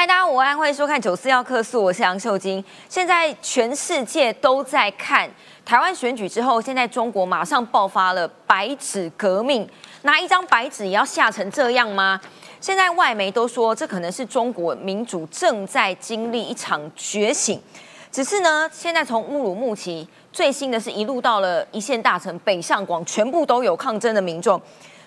嗨，大家午安，欢迎收看《九四要客诉》，我是杨秀晶。现在全世界都在看台湾选举之后，现在中国马上爆发了白纸革命，拿一张白纸也要吓成这样吗？现在外媒都说，这可能是中国民主正在经历一场觉醒。只是呢，现在从乌鲁木齐最新的是一路到了一线大城北上广，全部都有抗争的民众。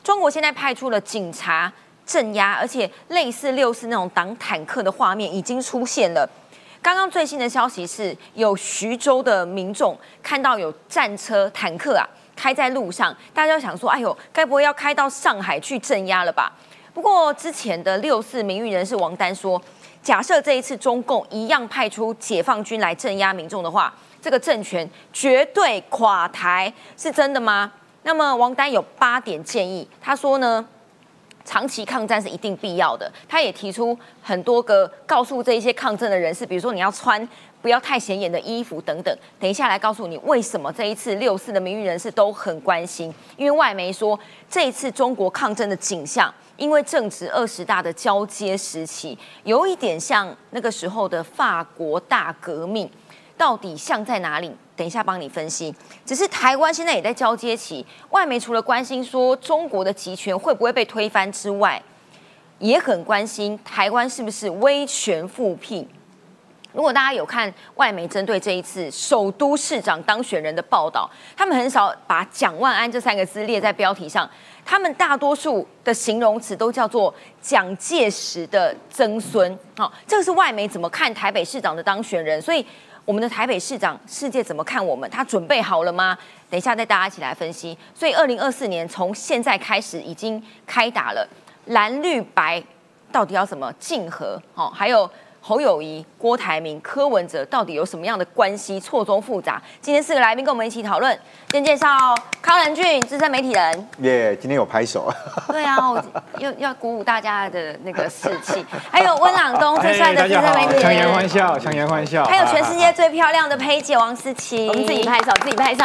中国现在派出了警察。镇压，而且类似六四那种挡坦克的画面已经出现了。刚刚最新的消息是有徐州的民众看到有战车、坦克啊开在路上，大家想说：“哎呦，该不会要开到上海去镇压了吧？”不过之前的六四名誉人士王丹说，假设这一次中共一样派出解放军来镇压民众的话，这个政权绝对垮台，是真的吗？那么王丹有八点建议，他说呢？长期抗战是一定必要的。他也提出很多个告诉这一些抗争的人士，比如说你要穿不要太显眼的衣服等等。等一下来告诉你为什么这一次六四的名誉人士都很关心，因为外媒说这一次中国抗争的景象，因为正值二十大的交接时期，有一点像那个时候的法国大革命。到底像在哪里？等一下帮你分析。只是台湾现在也在交接期，外媒除了关心说中国的集权会不会被推翻之外，也很关心台湾是不是威权复辟。如果大家有看外媒针对这一次首都市长当选人的报道，他们很少把蒋万安这三个字列在标题上，他们大多数的形容词都叫做蒋介石的曾孙。好，这个是外媒怎么看台北市长的当选人，所以。我们的台北市长，世界怎么看我们？他准备好了吗？等一下带大家一起来分析。所以，二零二四年从现在开始已经开打了，蓝绿白到底要怎么竞合？哦，还有。侯友谊、郭台铭、柯文哲到底有什么样的关系？错综复杂。今天四个来宾跟我们一起讨论。先介绍康仁俊，资深媒体人。耶，今天有拍手。对啊，我要要鼓舞大家的那个士气。还有温朗东，最帅的资深媒体人。强颜欢笑，强颜欢笑。还有全世界最漂亮的佩姐王思琪。我们自己拍手，自己拍手。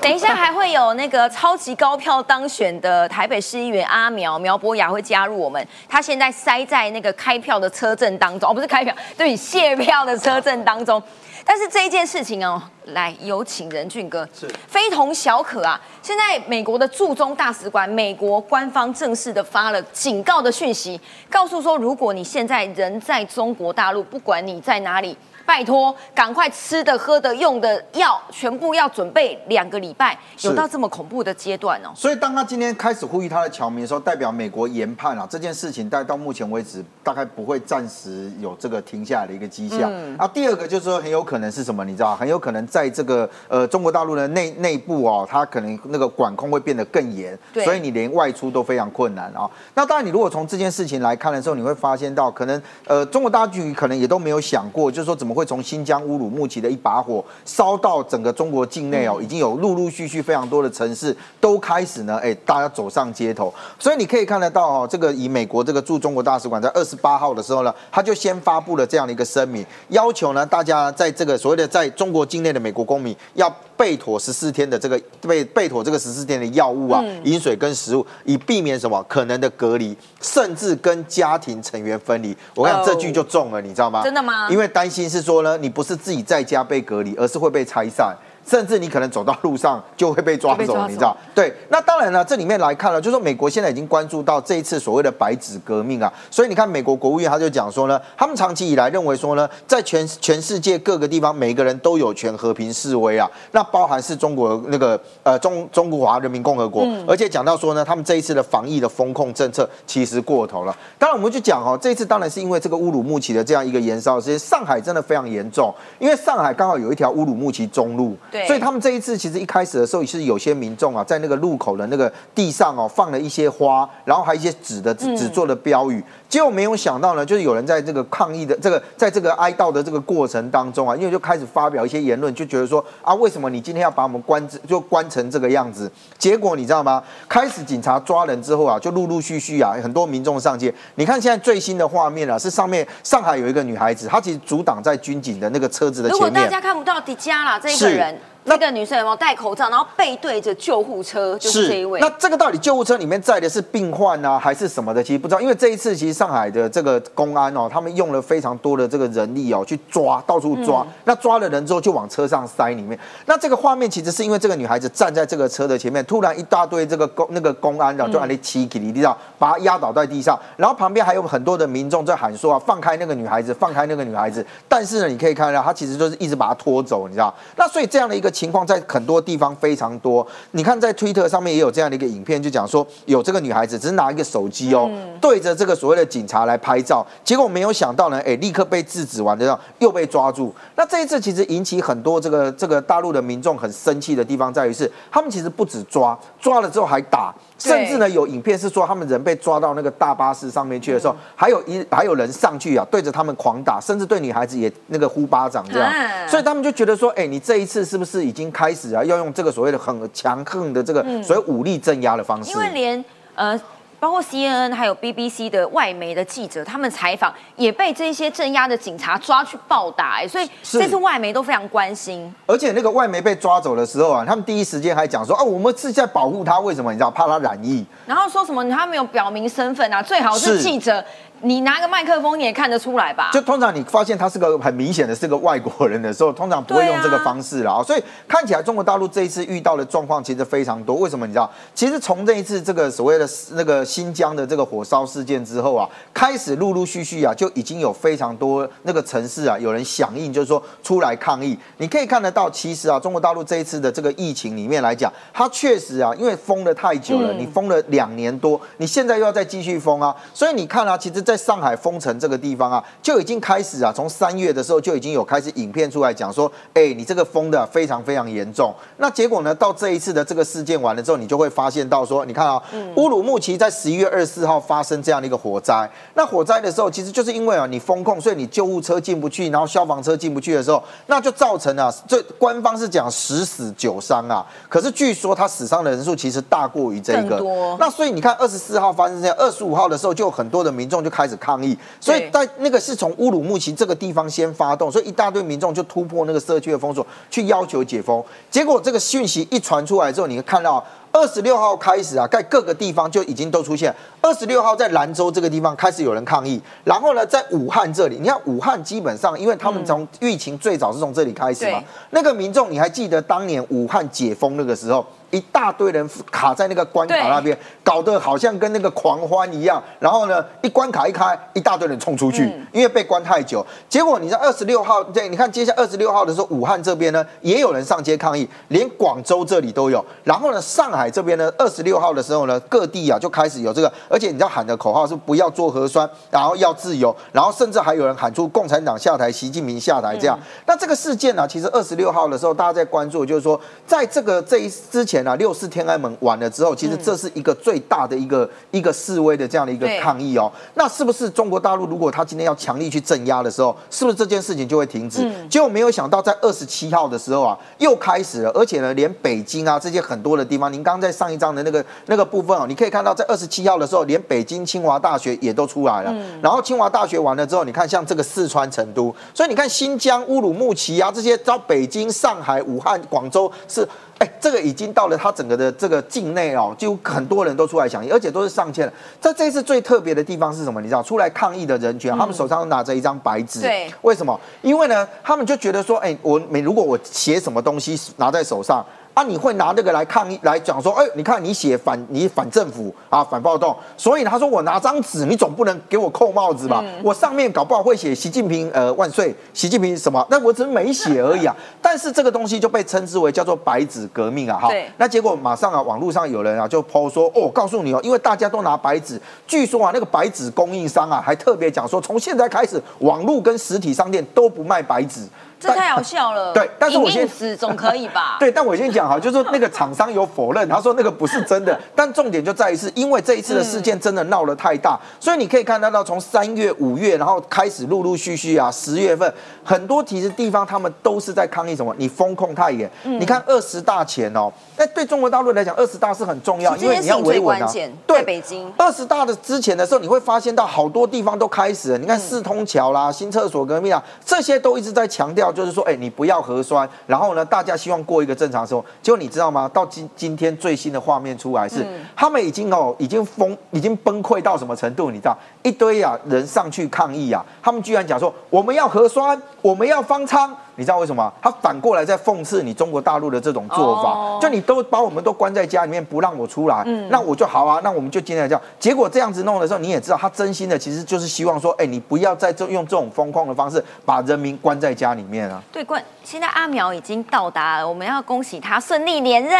等一下还会有那个超级高票当选的台北市议员阿苗苗博雅会加入我们。他现在塞在那个开票的车阵当中。不是开票，对卸票的车阵当中，但是这一件事情哦，来有请任俊哥，是非同小可啊！现在美国的驻中大使馆，美国官方正式的发了警告的讯息，告诉说，如果你现在人在中国大陆，不管你在哪里。拜托，赶快吃的、喝的、用的药，全部要准备两个礼拜，有到这么恐怖的阶段哦。所以，当他今天开始呼吁他的侨民的时候，代表美国研判啊，这件事情，但到目前为止，大概不会暂时有这个停下来的一个迹象。嗯啊，第二个就是说，很有可能是什么？你知道，很有可能在这个呃中国大陆的内内部哦，它可能那个管控会变得更严，所以你连外出都非常困难啊。那当然，你如果从这件事情来看的时候，你会发现到，可能呃中国大局可能也都没有想过，就是说怎么会。会从新疆乌鲁木齐的一把火烧到整个中国境内哦，已经有陆陆续续非常多的城市都开始呢，哎，大家走上街头。所以你可以看得到哦，这个以美国这个驻中国大使馆在二十八号的时候呢，他就先发布了这样的一个声明，要求呢大家在这个所谓的在中国境内的美国公民要备妥十四天的这个备备妥这个十四天的药物啊、饮水跟食物，以避免什么可能的隔离，甚至跟家庭成员分离。我讲这句就中了，你知道吗？真的吗？因为担心是说。呢，你不是自己在家被隔离，而是会被拆散。甚至你可能走到路上就会被抓走，你知道？对，那当然了，这里面来看了，就是说美国现在已经关注到这一次所谓的白纸革命啊，所以你看美国国务院他就讲说呢，他们长期以来认为说呢，在全全世界各个地方，每个人都有权和平示威啊，那包含是中国那个呃中中国华人民共和国，而且讲到说呢，他们这一次的防疫的风控政策其实过头了。当然我们就讲哦，这一次当然是因为这个乌鲁木齐的这样一个燃烧，其实上海真的非常严重，因为上海刚好有一条乌鲁木齐中路。所以他们这一次其实一开始的时候也是有些民众啊，在那个路口的那个地上哦放了一些花，然后还有一些纸的纸做的标语。结果没有想到呢，就是有人在这个抗议的这个在这个哀悼的这个过程当中啊，因为就开始发表一些言论，就觉得说啊，为什么你今天要把我们关就关成这个样子？结果你知道吗？开始警察抓人之后啊，就陆陆续续啊，很多民众上街。你看现在最新的画面啊，是上面上海有一个女孩子，她其实阻挡在军警的那个车子的前面。如果大家看不到迪迦啦，这一个人。那个女生有没有戴口罩，然后背对着救护车，就是这一位。那这个到底救护车里面载的是病患啊，还是什么的？其实不知道，因为这一次其实上海的这个公安哦，他们用了非常多的这个人力哦，去抓，到处抓。那抓了人之后，就往车上塞里面。那这个画面其实是因为这个女孩子站在这个车的前面，突然一大堆这个公那个公安的就按那七给你知道，把她压倒在地上，然后旁边还有很多的民众在喊说啊，放开那个女孩子，放开那个女孩子。但是呢，你可以看到她其实就是一直把她拖走，你知道？那所以这样的一个情况在很多地方非常多。你看在推特上面也有这样的一个影片，就讲说有这个女孩子只是拿一个手机哦，对着这个所谓的警察来拍照，结果没有想到呢，哎，立刻被制止完之后又被抓住。那这一次其实引起很多这个这个大陆的民众很生气的地方在于是，他们其实不止抓，抓了之后还打。甚至呢，有影片是说他们人被抓到那个大巴士上面去的时候，还有一还有人上去啊，对着他们狂打，甚至对女孩子也那个呼巴掌这样，所以他们就觉得说，哎，你这一次是不是已经开始啊，要用这个所谓的很强横的这个所谓武力镇压的方式？因为连呃。包括 CNN 还有 BBC 的外媒的记者，他们采访也被这些镇压的警察抓去暴打，哎，所以这次外媒都非常关心。而且那个外媒被抓走的时候啊，他们第一时间还讲说，啊，我们是在保护他，为什么？你知道，怕他染疫。然后说什么他没有表明身份啊，最好是记者。你拿个麦克风，你也看得出来吧？就通常你发现他是个很明显的是个外国人的时候，通常不会用这个方式了啊。所以看起来中国大陆这一次遇到的状况其实非常多。为什么你知道？其实从这一次这个所谓的那个新疆的这个火烧事件之后啊，开始陆陆续续啊，就已经有非常多那个城市啊，有人响应，就是说出来抗议。你可以看得到，其实啊，中国大陆这一次的这个疫情里面来讲，它确实啊，因为封了太久了，你封了两年多，你现在又要再继续封啊，所以你看啊，其实。在上海封城这个地方啊，就已经开始啊，从三月的时候就已经有开始影片出来讲说，哎，你这个封的非常非常严重。那结果呢，到这一次的这个事件完了之后，你就会发现到说，你看啊，乌鲁木齐在十一月二十四号发生这样的一个火灾。那火灾的时候，其实就是因为啊，你封控，所以你救护车进不去，然后消防车进不去的时候，那就造成了这官方是讲十死九伤啊。可是据说他死伤的人数其实大过于这个。那所以你看二十四号发生这样，二十五号的时候就有很多的民众就开。开始抗议，所以在那个是从乌鲁木齐这个地方先发动，所以一大堆民众就突破那个社区的封锁，去要求解封。结果这个讯息一传出来之后，你会看到二十六号开始啊，在各个地方就已经都出现。二十六号在兰州这个地方开始有人抗议，然后呢，在武汉这里，你看武汉基本上，因为他们从疫情最早是从这里开始嘛，那个民众你还记得当年武汉解封那个时候？一大堆人卡在那个关卡那边，搞得好像跟那个狂欢一样。然后呢，一关卡一开，一大堆人冲出去，因为被关太久。结果你在二十六号，对，你看接下二十六号的时候，武汉这边呢也有人上街抗议，连广州这里都有。然后呢，上海这边呢，二十六号的时候呢，各地啊就开始有这个，而且你知道喊的口号是不要做核酸，然后要自由，然后甚至还有人喊出共产党下台，习近平下台这样。那这个事件呢，其实二十六号的时候，大家在关注，就是说在这个这一之前。那六四天安门完了之后，其实这是一个最大的一个一个示威的这样的一个抗议哦。那是不是中国大陆如果他今天要强力去镇压的时候，是不是这件事情就会停止？结果没有想到，在二十七号的时候啊，又开始了，而且呢，连北京啊这些很多的地方，您刚在上一章的那个那个部分哦，你可以看到，在二十七号的时候，连北京清华大学也都出来了。然后清华大学完了之后，你看像这个四川成都，所以你看新疆乌鲁木齐啊这些，到北京、上海、武汉、广州是。哎，这个已经到了他整个的这个境内哦，就很多人都出来响应，而且都是上千人。在这次最特别的地方是什么？你知道，出来抗议的人群，他们手上拿着一张白纸。对，为什么？因为呢，他们就觉得说，哎，我每如果我写什么东西拿在手上。啊，你会拿这个来抗议，来讲说，哎，你看你写反，你反政府啊，反暴动，所以他说我拿张纸，你总不能给我扣帽子吧？我上面搞不好会写习近平呃万岁，习近平什么？那我只是没写而已啊。但是这个东西就被称之为叫做白纸革命啊，哈。那结果马上啊，网络上有人啊就抛说，哦，告诉你哦，因为大家都拿白纸，据说啊，那个白纸供应商啊还特别讲说，从现在开始，网络跟实体商店都不卖白纸。这太好笑了。对，但是我先总可以吧？对，但我先讲哈，就是那个厂商有否认，他说那个不是真的。但重点就在于是，因为这一次的事件真的闹得太大，所以你可以看得到，从三月、五月，然后开始陆陆续续啊，十月份很多其实地方他们都是在抗议什么？你风控太严。你看二十大前哦，那对中国大陆来讲，二十大是很重要，因为你要维稳啊。对，北京二十大的之前的时候，你会发现到好多地方都开始了。你看四通桥啦、新厕所革命啊，这些都一直在强调。调就是说，哎，你不要核酸，然后呢，大家希望过一个正常生活。结果你知道吗？到今今天最新的画面出来是，他们已经哦，已经疯，已经崩溃到什么程度？你知道，一堆啊人上去抗议啊，他们居然讲说，我们要核酸，我们要方舱。你知道为什么？他反过来在讽刺你中国大陆的这种做法，就你都把我们都关在家里面，不让我出来，那我就好啊，那我们就今天这样。结果这样子弄的时候，你也知道，他真心的其实就是希望说，哎，你不要再这用这种疯狂的方式把人民关在家里面啊。对，关现在阿苗已经到达了，我们要恭喜他顺利连任。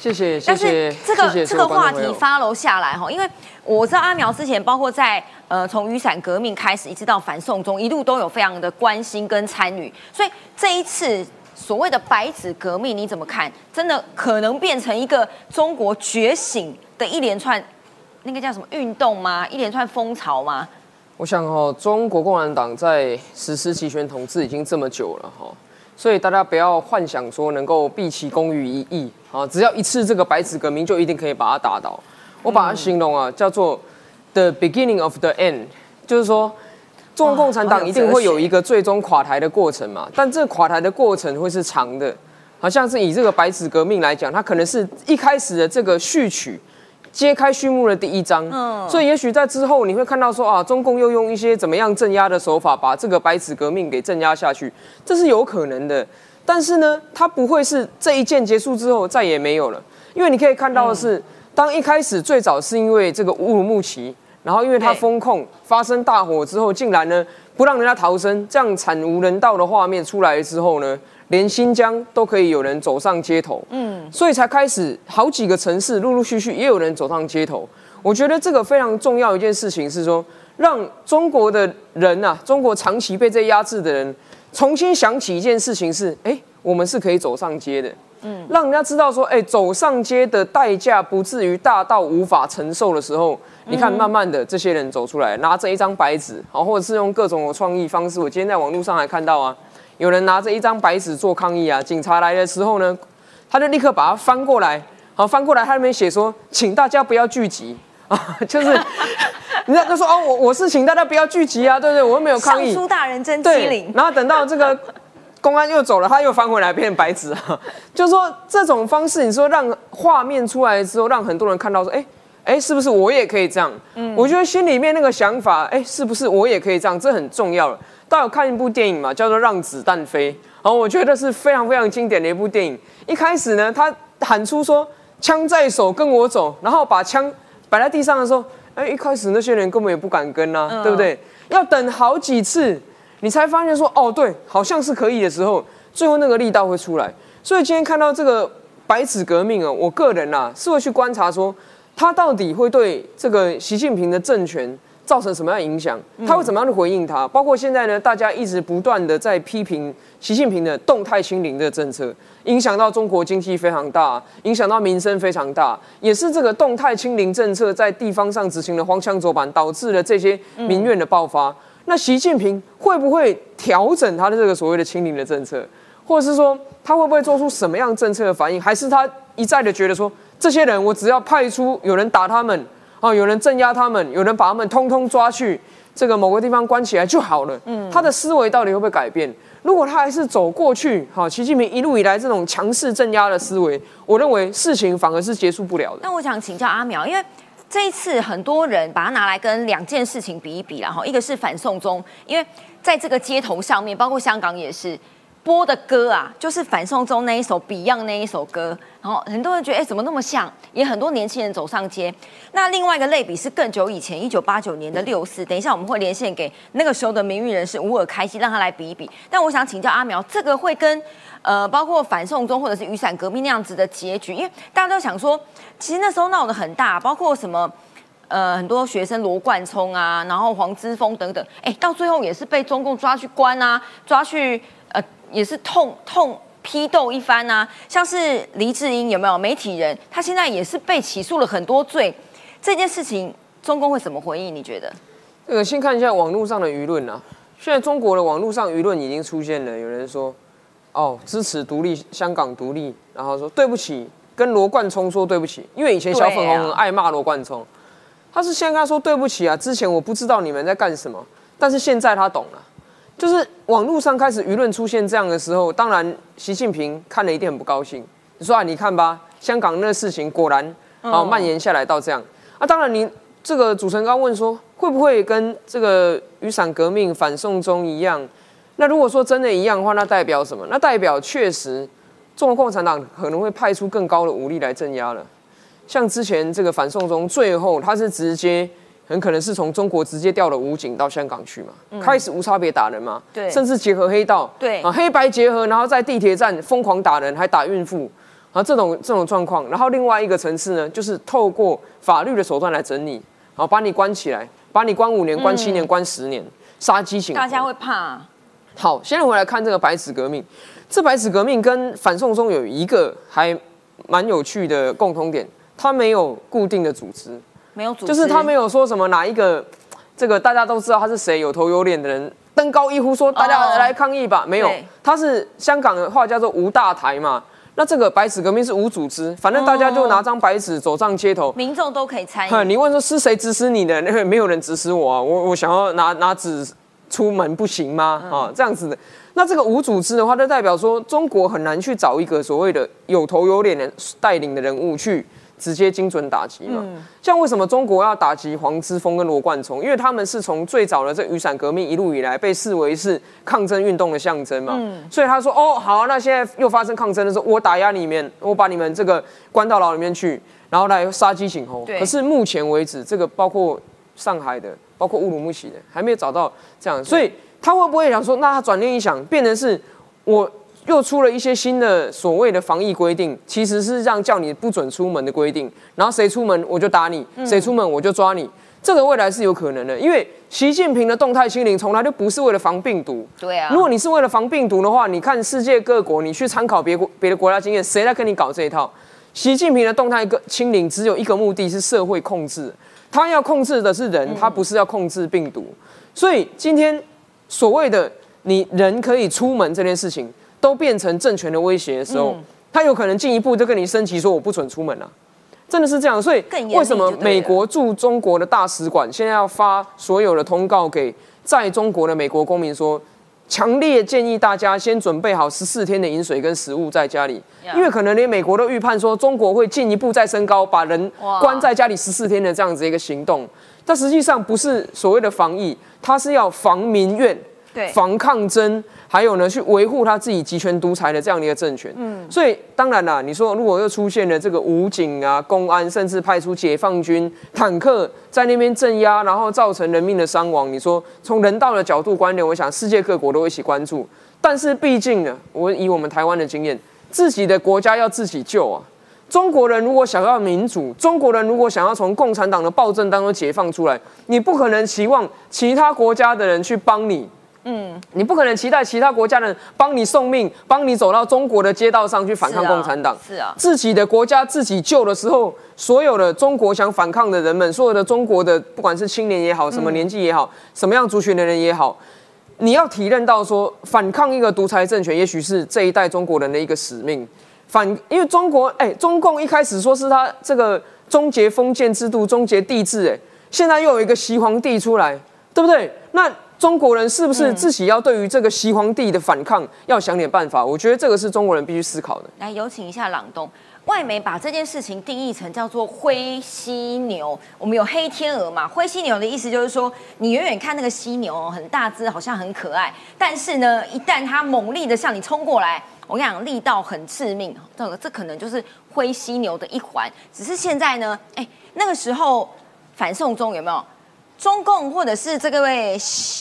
谢谢，谢谢。这个这个话题发楼下来哈，因为我知道阿苗之前包括在。呃，从雨伞革命开始，一直到反送中，一路都有非常的关心跟参与。所以这一次所谓的白纸革命，你怎么看？真的可能变成一个中国觉醒的一连串那个叫什么运动吗？一连串风潮吗？我想哦，中国共产党在实施集权统治已经这么久了哈，所以大家不要幻想说能够毕其功于一役啊，只要一次这个白纸革命就一定可以把它打倒。我把它形容啊，叫做。The beginning of the end，就是说，中国共产党一定会有一个最终垮台的过程嘛？但这垮台的过程会是长的，好像是以这个白纸革命来讲，它可能是一开始的这个序曲，揭开序幕的第一章。嗯，所以也许在之后你会看到说啊，中共又用一些怎么样镇压的手法，把这个白纸革命给镇压下去，这是有可能的。但是呢，它不会是这一件结束之后再也没有了，因为你可以看到的是，当一开始最早是因为这个乌鲁木齐。然后，因为它封控发生大火之后，竟然呢不让人家逃生，这样惨无人道的画面出来之后呢，连新疆都可以有人走上街头，嗯，所以才开始好几个城市陆陆续续也有人走上街头。我觉得这个非常重要一件事情是说，让中国的人呐，中国长期被这压制的人，重新想起一件事情是，哎，我们是可以走上街的，嗯，让人家知道说，哎，走上街的代价不至于大到无法承受的时候。你看，慢慢的这些人走出来，拿着一张白纸，好，或者是用各种创意方式。我今天在网络上还看到啊，有人拿着一张白纸做抗议啊。警察来的时候呢，他就立刻把它翻过来，好，翻过来，他那边写说，请大家不要聚集啊，就是，人家就说哦，我我是请大家不要聚集啊，对不对？我又没有抗议。尚书大人真机灵。然后等到这个公安又走了，他又翻回来变成白纸啊，就是说这种方式，你说让画面出来之后，让很多人看到说，哎。哎，是不是我也可以这样？嗯，我觉得心里面那个想法，哎，是不是我也可以这样？这很重要了。大家有看一部电影嘛，叫做《让子弹飞》。然后我觉得是非常非常经典的一部电影。一开始呢，他喊出说“枪在手，跟我走”，然后把枪摆在地上的时候，哎，一开始那些人根本也不敢跟啊，对不对？要等好几次，你才发现说，哦，对，好像是可以的时候，最后那个力道会出来。所以今天看到这个白纸革命啊，我个人呐是会去观察说。他到底会对这个习近平的政权造成什么样的影响？他会怎么样的回应他？包括现在呢，大家一直不断的在批评习近平的动态清零的政策，影响到中国经济非常大，影响到民生非常大，也是这个动态清零政策在地方上执行的荒腔走板，导致了这些民怨的爆发。那习近平会不会调整他的这个所谓的清零的政策，或者是说他会不会做出什么样政策的反应？还是他一再的觉得说？这些人，我只要派出有人打他们，啊，有人镇压他们，有人把他们通通抓去这个某个地方关起来就好了。嗯，他的思维到底会不会改变？如果他还是走过去，好，习近平一路以来这种强势镇压的思维，我认为事情反而是结束不了的。那我想请教阿苗，因为这一次很多人把它拿来跟两件事情比一比然后一个是反送中，因为在这个街头上面，包括香港也是。播的歌啊，就是反送中那一首 Beyond 那一首歌，然后很多人觉得，哎，怎么那么像？也很多年轻人走上街。那另外一个类比是更久以前，一九八九年的六四。等一下我们会连线给那个时候的名誉人士吴尔开西，让他来比一比。但我想请教阿苗，这个会跟呃，包括反送中或者是雨伞革命那样子的结局，因为大家都想说，其实那时候闹得很大，包括什么呃，很多学生罗冠聪啊，然后黄之锋等等，哎，到最后也是被中共抓去关啊，抓去。也是痛痛批斗一番啊，像是黎智英有没有媒体人？他现在也是被起诉了很多罪，这件事情中共会怎么回应？你觉得？这个先看一下网络上的舆论啊。现在中国的网络上舆论已经出现了，有人说哦支持独立香港独立，然后说对不起，跟罗冠聪说对不起，因为以前小粉红很爱骂罗冠聪，他是先跟他说对不起啊，之前我不知道你们在干什么，但是现在他懂了。就是网络上开始舆论出现这样的时候，当然习近平看了一定很不高兴。你说啊，你看吧，香港那个事情果然啊蔓延下来到这样啊。当然，你这个主持人刚问说，会不会跟这个雨伞革命、反送中一样？那如果说真的一样的话，那代表什么？那代表确实中国共产党可能会派出更高的武力来镇压了。像之前这个反送中，最后他是直接。很可能是从中国直接调了武警到香港去嘛，开始无差别打人嘛，对，甚至结合黑道，对。啊，黑白结合，然后在地铁站疯狂打人，还打孕妇，啊，这种这种状况，然后另外一个层次呢，就是透过法律的手段来整你，好把你关起来，把你关五年、关七年、关十年，杀鸡型，大家会怕。好，现在回来看这个白纸革命，这白纸革命跟反送中有一个还蛮有趣的共通点，它没有固定的组织。没有组织，就是他没有说什么哪一个，这个大家都知道他是谁，有头有脸的人登高一呼说大家来抗议吧，没有，他是香港的话叫做无大台嘛，那这个白纸革命是无组织，反正大家就拿张白纸走上街头，民众都可以参与。你问说是谁指使你的？那 个没有人指使我啊，我我想要拿拿纸出门不行吗？啊，这样子的，那这个无组织的话，就代表说中国很难去找一个所谓的有头有脸的带领的人物去。直接精准打击嘛，像为什么中国要打击黄之锋跟罗冠聪？因为他们是从最早的这雨伞革命一路以来被视为是抗争运动的象征嘛，所以他说哦好，那现在又发生抗争的时候，我打压你们，我把你们这个关到牢里面去，然后来杀鸡儆猴。可是目前为止，这个包括上海的，包括乌鲁木齐的，还没有找到这样，所以他会不会想说，那他转念一想，变成是我。又出了一些新的所谓的防疫规定，其实是让叫你不准出门的规定。然后谁出门我就打你，谁出门我就抓你。这个未来是有可能的，因为习近平的动态清零从来就不是为了防病毒。对啊。如果你是为了防病毒的话，你看世界各国，你去参考别国别的国家经验，谁来跟你搞这一套？习近平的动态个清零只有一个目的是社会控制，他要控制的是人，他不是要控制病毒。所以今天所谓的你人可以出门这件事情。都变成政权的威胁的时候，他有可能进一步就跟你升级，说我不准出门了，真的是这样。所以为什么美国驻中国的大使馆现在要发所有的通告给在中国的美国公民，说强烈建议大家先准备好十四天的饮水跟食物在家里，因为可能连美国都预判说中国会进一步再升高，把人关在家里十四天的这样子一个行动。但实际上不是所谓的防疫，它是要防民怨。防抗争，还有呢，去维护他自己集权独裁的这样的一个政权。嗯，所以当然啦，你说如果又出现了这个武警啊、公安，甚至派出解放军坦克在那边镇压，然后造成人命的伤亡，你说从人道的角度观点，我想世界各国都一起关注。但是毕竟呢，我以我们台湾的经验，自己的国家要自己救啊。中国人如果想要民主，中国人如果想要从共产党的暴政当中解放出来，你不可能期望其他国家的人去帮你。嗯，你不可能期待其他国家人帮你送命，帮你走到中国的街道上去反抗共产党。是啊，自己的国家自己救的时候，所有的中国想反抗的人们，所有的中国的不管是青年也好，什么年纪也好，什么样族群的人也好，你要体认到说，反抗一个独裁政权，也许是这一代中国人的一个使命。反，因为中国，哎，中共一开始说是他这个终结封建制度，终结帝制，哎，现在又有一个习皇帝出来，对不对？那。中国人是不是自己要对于这个西皇帝的反抗要想点办法？我觉得这个是中国人必须思考的。来有请一下朗东，外媒把这件事情定义成叫做灰犀牛。我们有黑天鹅嘛？灰犀牛的意思就是说，你远远看那个犀牛很大只，好像很可爱，但是呢，一旦它猛力的向你冲过来，我跟你讲，力道很致命。这个这可能就是灰犀牛的一环。只是现在呢，哎，那个时候反送中有没有？中共或者是这个位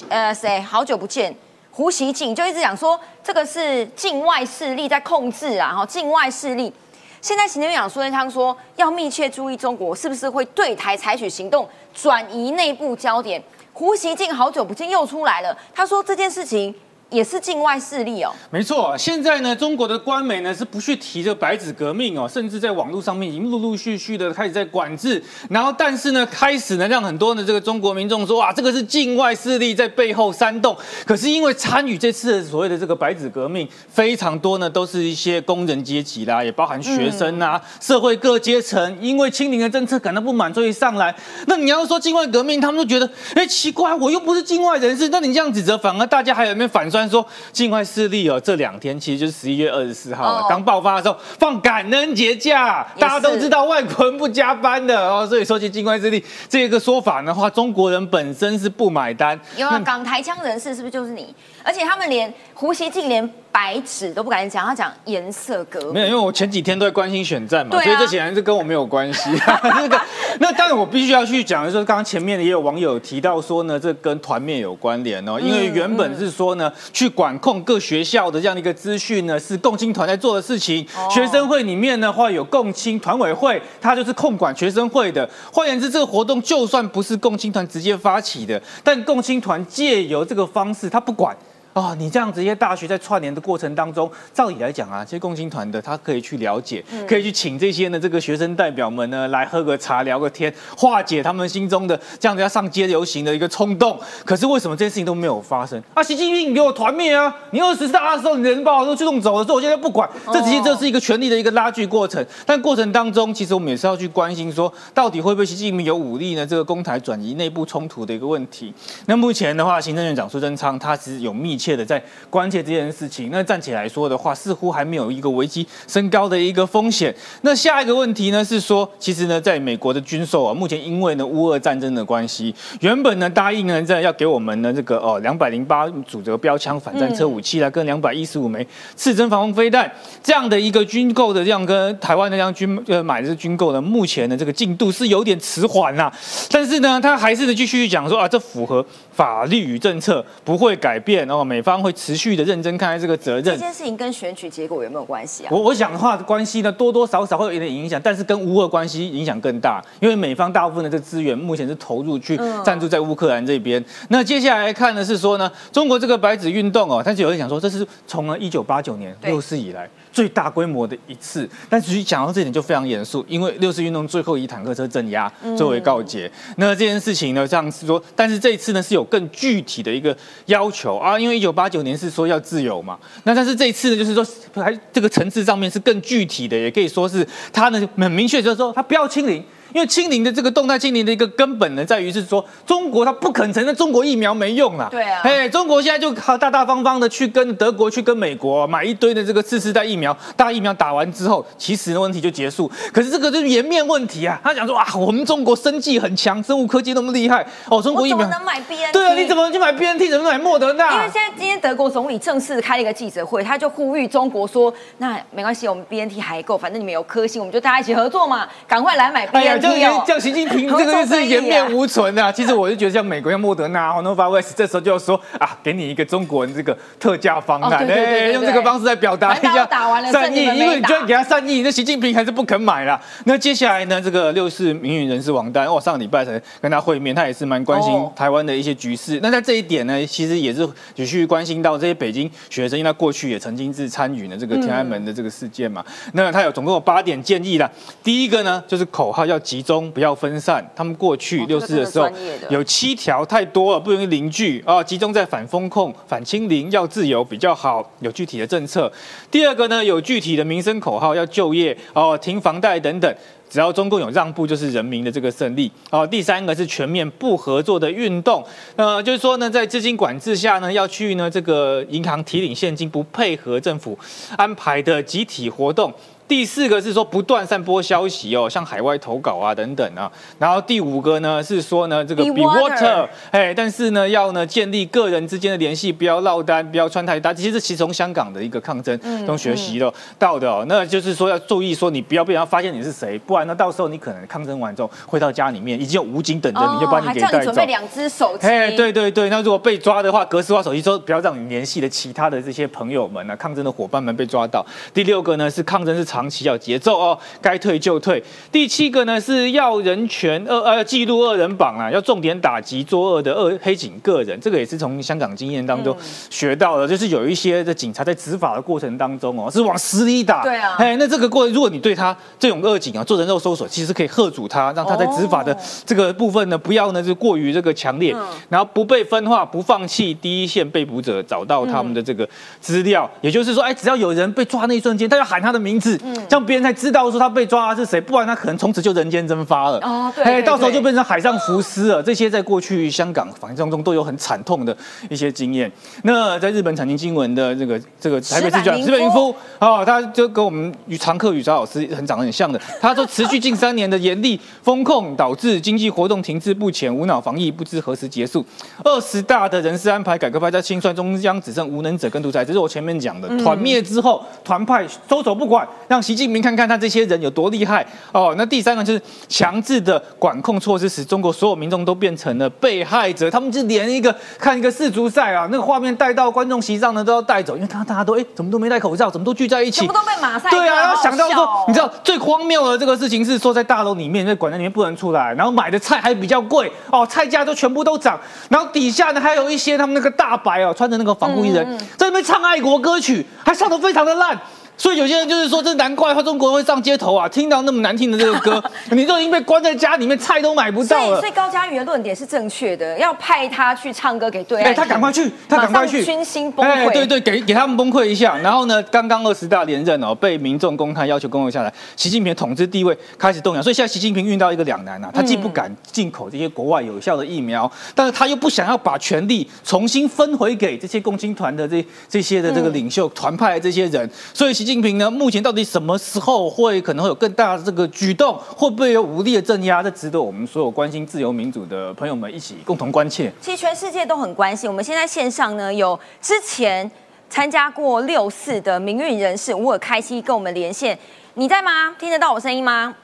呃谁好久不见胡锡进就一直讲说这个是境外势力在控制啊，哈，境外势力。现在行政院长苏贞昌说要密切注意中国是不是会对台采取行动，转移内部焦点。胡锡进好久不见又出来了，他说这件事情也是境外势力哦。没错，现在呢，中国的官媒呢是不去提这白纸革命哦，甚至在网络上面已经陆陆续续的开始在管制。然后，但是呢，开始呢让很多的这个中国民众说，哇，这个是境外势力在背后煽动。可是因为参与这次的所谓的这个白纸革命非常多呢，都是一些工人阶级啦，也包含学生啊，社会各阶层，因为清零的政策感到不满，所以上来。那你要说境外革命，他们都觉得，哎，奇怪，我又不是境外人士，那你这样指责，反而大家还有没有反酸？说境外势力哦，这两天其实就是十一月二十四号刚爆发的时候放感恩节假，大家都知道外国人不加班的哦，所以说起境外势力这个说法的话，中国人本身是不买单。有啊，港台腔人士是不是就是你？而且他们连胡锡进连。白纸都不敢讲，他讲颜色革命。没有，因为我前几天都在关心选战嘛，所以这显然是跟我没有关系。那个，那当然我必须要去讲的是，刚刚前面也有网友提到说呢，这跟团面有关联哦，因为原本是说呢，去管控各学校的这样的一个资讯呢，是共青团在做的事情。学生会里面的话有共青团委会，它就是控管学生会的。换言之，这个活动就算不是共青团直接发起的，但共青团借由这个方式，他不管。哦，你这样子一些大学在串联的过程当中，照理来讲啊，这些共青团的他可以去了解，可以去请这些呢这个学生代表们呢来喝个茶聊个天，化解他们心中的这样子要上街游行的一个冲动。可是为什么这件事情都没有发生？啊，习近平你给我团灭啊！你二十大的时候你人把我都去弄走了，说我现在不管，这其实这是一个权力的一个拉锯过程。但过程当中，其实我们也是要去关心说，到底会不会习近平有武力呢？这个公台转移内部冲突的一个问题。那目前的话，行政院长苏贞昌他其实有密。切的在关切这件事情，那暂且来说的话，似乎还没有一个危机升高的一个风险。那下一个问题呢，是说，其实呢，在美国的军售啊，目前因为呢乌俄战争的关系，原本呢答应呢在要给我们呢这个哦两百零八组这个标枪反战车武器啦，跟两百一十五枚刺针防空飞弹这样的一个军购的这样跟台湾的这样军呃买的是军购呢，目前的这个进度是有点迟缓啦。但是呢，他还是继续讲说啊，这符合法律与政策，不会改变哦。美方会持续的认真看待这个责任。这件事情跟选举结果有没有关系啊？我我想的话，关系呢多多少少会有一点影响，但是跟乌俄关系影响更大，因为美方大部分的这资源目前是投入去赞助在乌克兰这边。那接下来看的是说呢，中国这个白纸运动哦，但是有人想说，这是从了一九八九年六四以来。最大规模的一次，但其实讲到这点就非常严肃，因为六四运动最后以坦克车镇压作为告捷。那这件事情呢，像是说，但是这一次呢是有更具体的一个要求啊，因为一九八九年是说要自由嘛，那但是这一次呢，就是说还这个层次上面是更具体的，也可以说是他呢很明确就是说他不要清零。因为清零的这个动态清零的一个根本呢，在于是说中国它不肯承认中国疫苗没用啦。对啊。哎，中国现在就好大大方方的去跟德国、去跟美国买一堆的这个次世代疫苗，大疫苗打完之后，其实问题就结束。可是这个就是颜面问题啊。他讲说啊，我们中国生技很强，生物科技那么厉害哦，中国疫苗能买 B N？对啊，你怎么能去买 B N T？怎么买莫德纳？因为现在今天德国总理正式开了一个记者会，他就呼吁中国说，那没关系，我们 B N T 还够，反正你们有科兴，我们就大家一起合作嘛，赶快来买 B N T 哦。叫习近平这个是颜面无存的。其实我就觉得像美国像莫德纳、h 诺 n o v a 这时候就要说啊，给你一个中国人这个特价方案，哎，用这个方式来表达一下善意，因为你居然给他善意，那习近平还是不肯买啦。那接下来呢，这个六四名誉人士王丹，哦，上个礼拜才跟他会面，他也是蛮关心台湾的一些局势。那在这一点呢，其实也是继续关心到这些北京学生，因为他过去也曾经是参与了这个天安门的这个事件嘛。那他有总共有八点建议啦。第一个呢，就是口号要集中，不要分散。他们过去六四的时候有七条太多了，不容易凝聚啊，集中在反风控、反清零，要自由比较好，有具体的政策。第二个呢，有具体的民生口号，要就业哦，停房贷等等，只要中共有让步，就是人民的这个胜利哦。第三个是全面不合作的运动，呃，就是说呢，在资金管制下呢，要去呢这个银行提领现金，不配合政府安排的集体活动。第四个是说不断散播消息哦，像海外投稿啊等等啊。然后第五个呢是说呢这个 be water，哎，但是呢要呢建立个人之间的联系，不要落单，不要穿太大。其实其实从香港的一个抗争中学习的到的哦，那就是说要注意说你不要被人家发现你是谁，不然呢到时候你可能抗争完之后回到家里面已经有武警等着你，就把你给带走。准备两只手机。哎，对对对，那如果被抓的话，格式化手机之后不要让你联系的其他的这些朋友们啊，抗争的伙伴们被抓到。第六个呢是抗争是查。长期要节奏哦，该退就退。第七个呢是要人权二呃记录二人榜啊，要重点打击作恶的二黑警个人，这个也是从香港经验当中学到的，就是有一些的警察在执法的过程当中哦，是往死里打。对啊，哎，那这个过程，如果你对他这种恶警啊做人肉搜索，其实可以喝阻他，让他在执法的这个部分呢，不要呢就过于这个强烈，然后不被分化，不放弃第一线被捕者，找到他们的这个资料。也就是说，哎，只要有人被抓那一瞬间，他要喊他的名字，这样别人才知道说他被抓是谁，不然他可能从此就人间蒸发了。哦，对，哎，到时候就变成海上浮尸了。这些在过去香港访当中都有很惨痛的一些经验。那在日本产经新闻的这个这个台北市长石本英夫啊，他就跟我们与常客宇超老师很长得很像的。他说，持续近三年的严厉风控导致经济活动停滞不前，无脑防疫不知何时结束。二十大的人事安排改革派在清算中央只剩无能者跟独裁，这是我前面讲的。团灭之后，团派收手不管，让习近平看看他这些人有多厉害哦。那第三个就是强制的管控措施，使中国所有民众都变成了被害者。他们就连一个看一个世足赛啊，那个画面带到观众席上呢，都要带走，因为他大家都哎，怎么都没戴口罩，怎么都聚在一起，全部都被马赛。对啊，然后想到说，你知道最荒谬的这个事情是说，在大楼里面那馆在里面不能出来，然后买的菜还比较贵哦，菜价都全部都涨，然后底下呢还有一些他们那个大白哦，穿着那个防护衣人在那边唱爱国歌曲。还唱得非常的烂。所以有些人就是说，这难怪他中国人会上街头啊！听到那么难听的这个歌，你都已经被关在家里面，菜都买不到了。所以高嘉瑜的论点是正确的，要派他去唱歌给对岸。哎，他赶快去，他赶快去，军心崩溃。对对，给给他们崩溃一下。然后呢，刚刚二十大连任哦，被民众公开要求公布下来，习近平统治地位开始动摇。所以现在习近平遇到一个两难啊，他既不敢进口这些国外有效的疫苗，但是他又不想要把权力重新分回给这些共青团的这这些的这个领袖团派这些人。所以习近平呢，目前到到底什么时候会可能会有更大的这个举动？会不会有武力的镇压？这值得我们所有关心自由民主的朋友们一起共同关切。其实全世界都很关心。我们现在线上呢，有之前参加过六四的民运人士吴尔开西跟我们连线，你在吗？听得到我声音吗？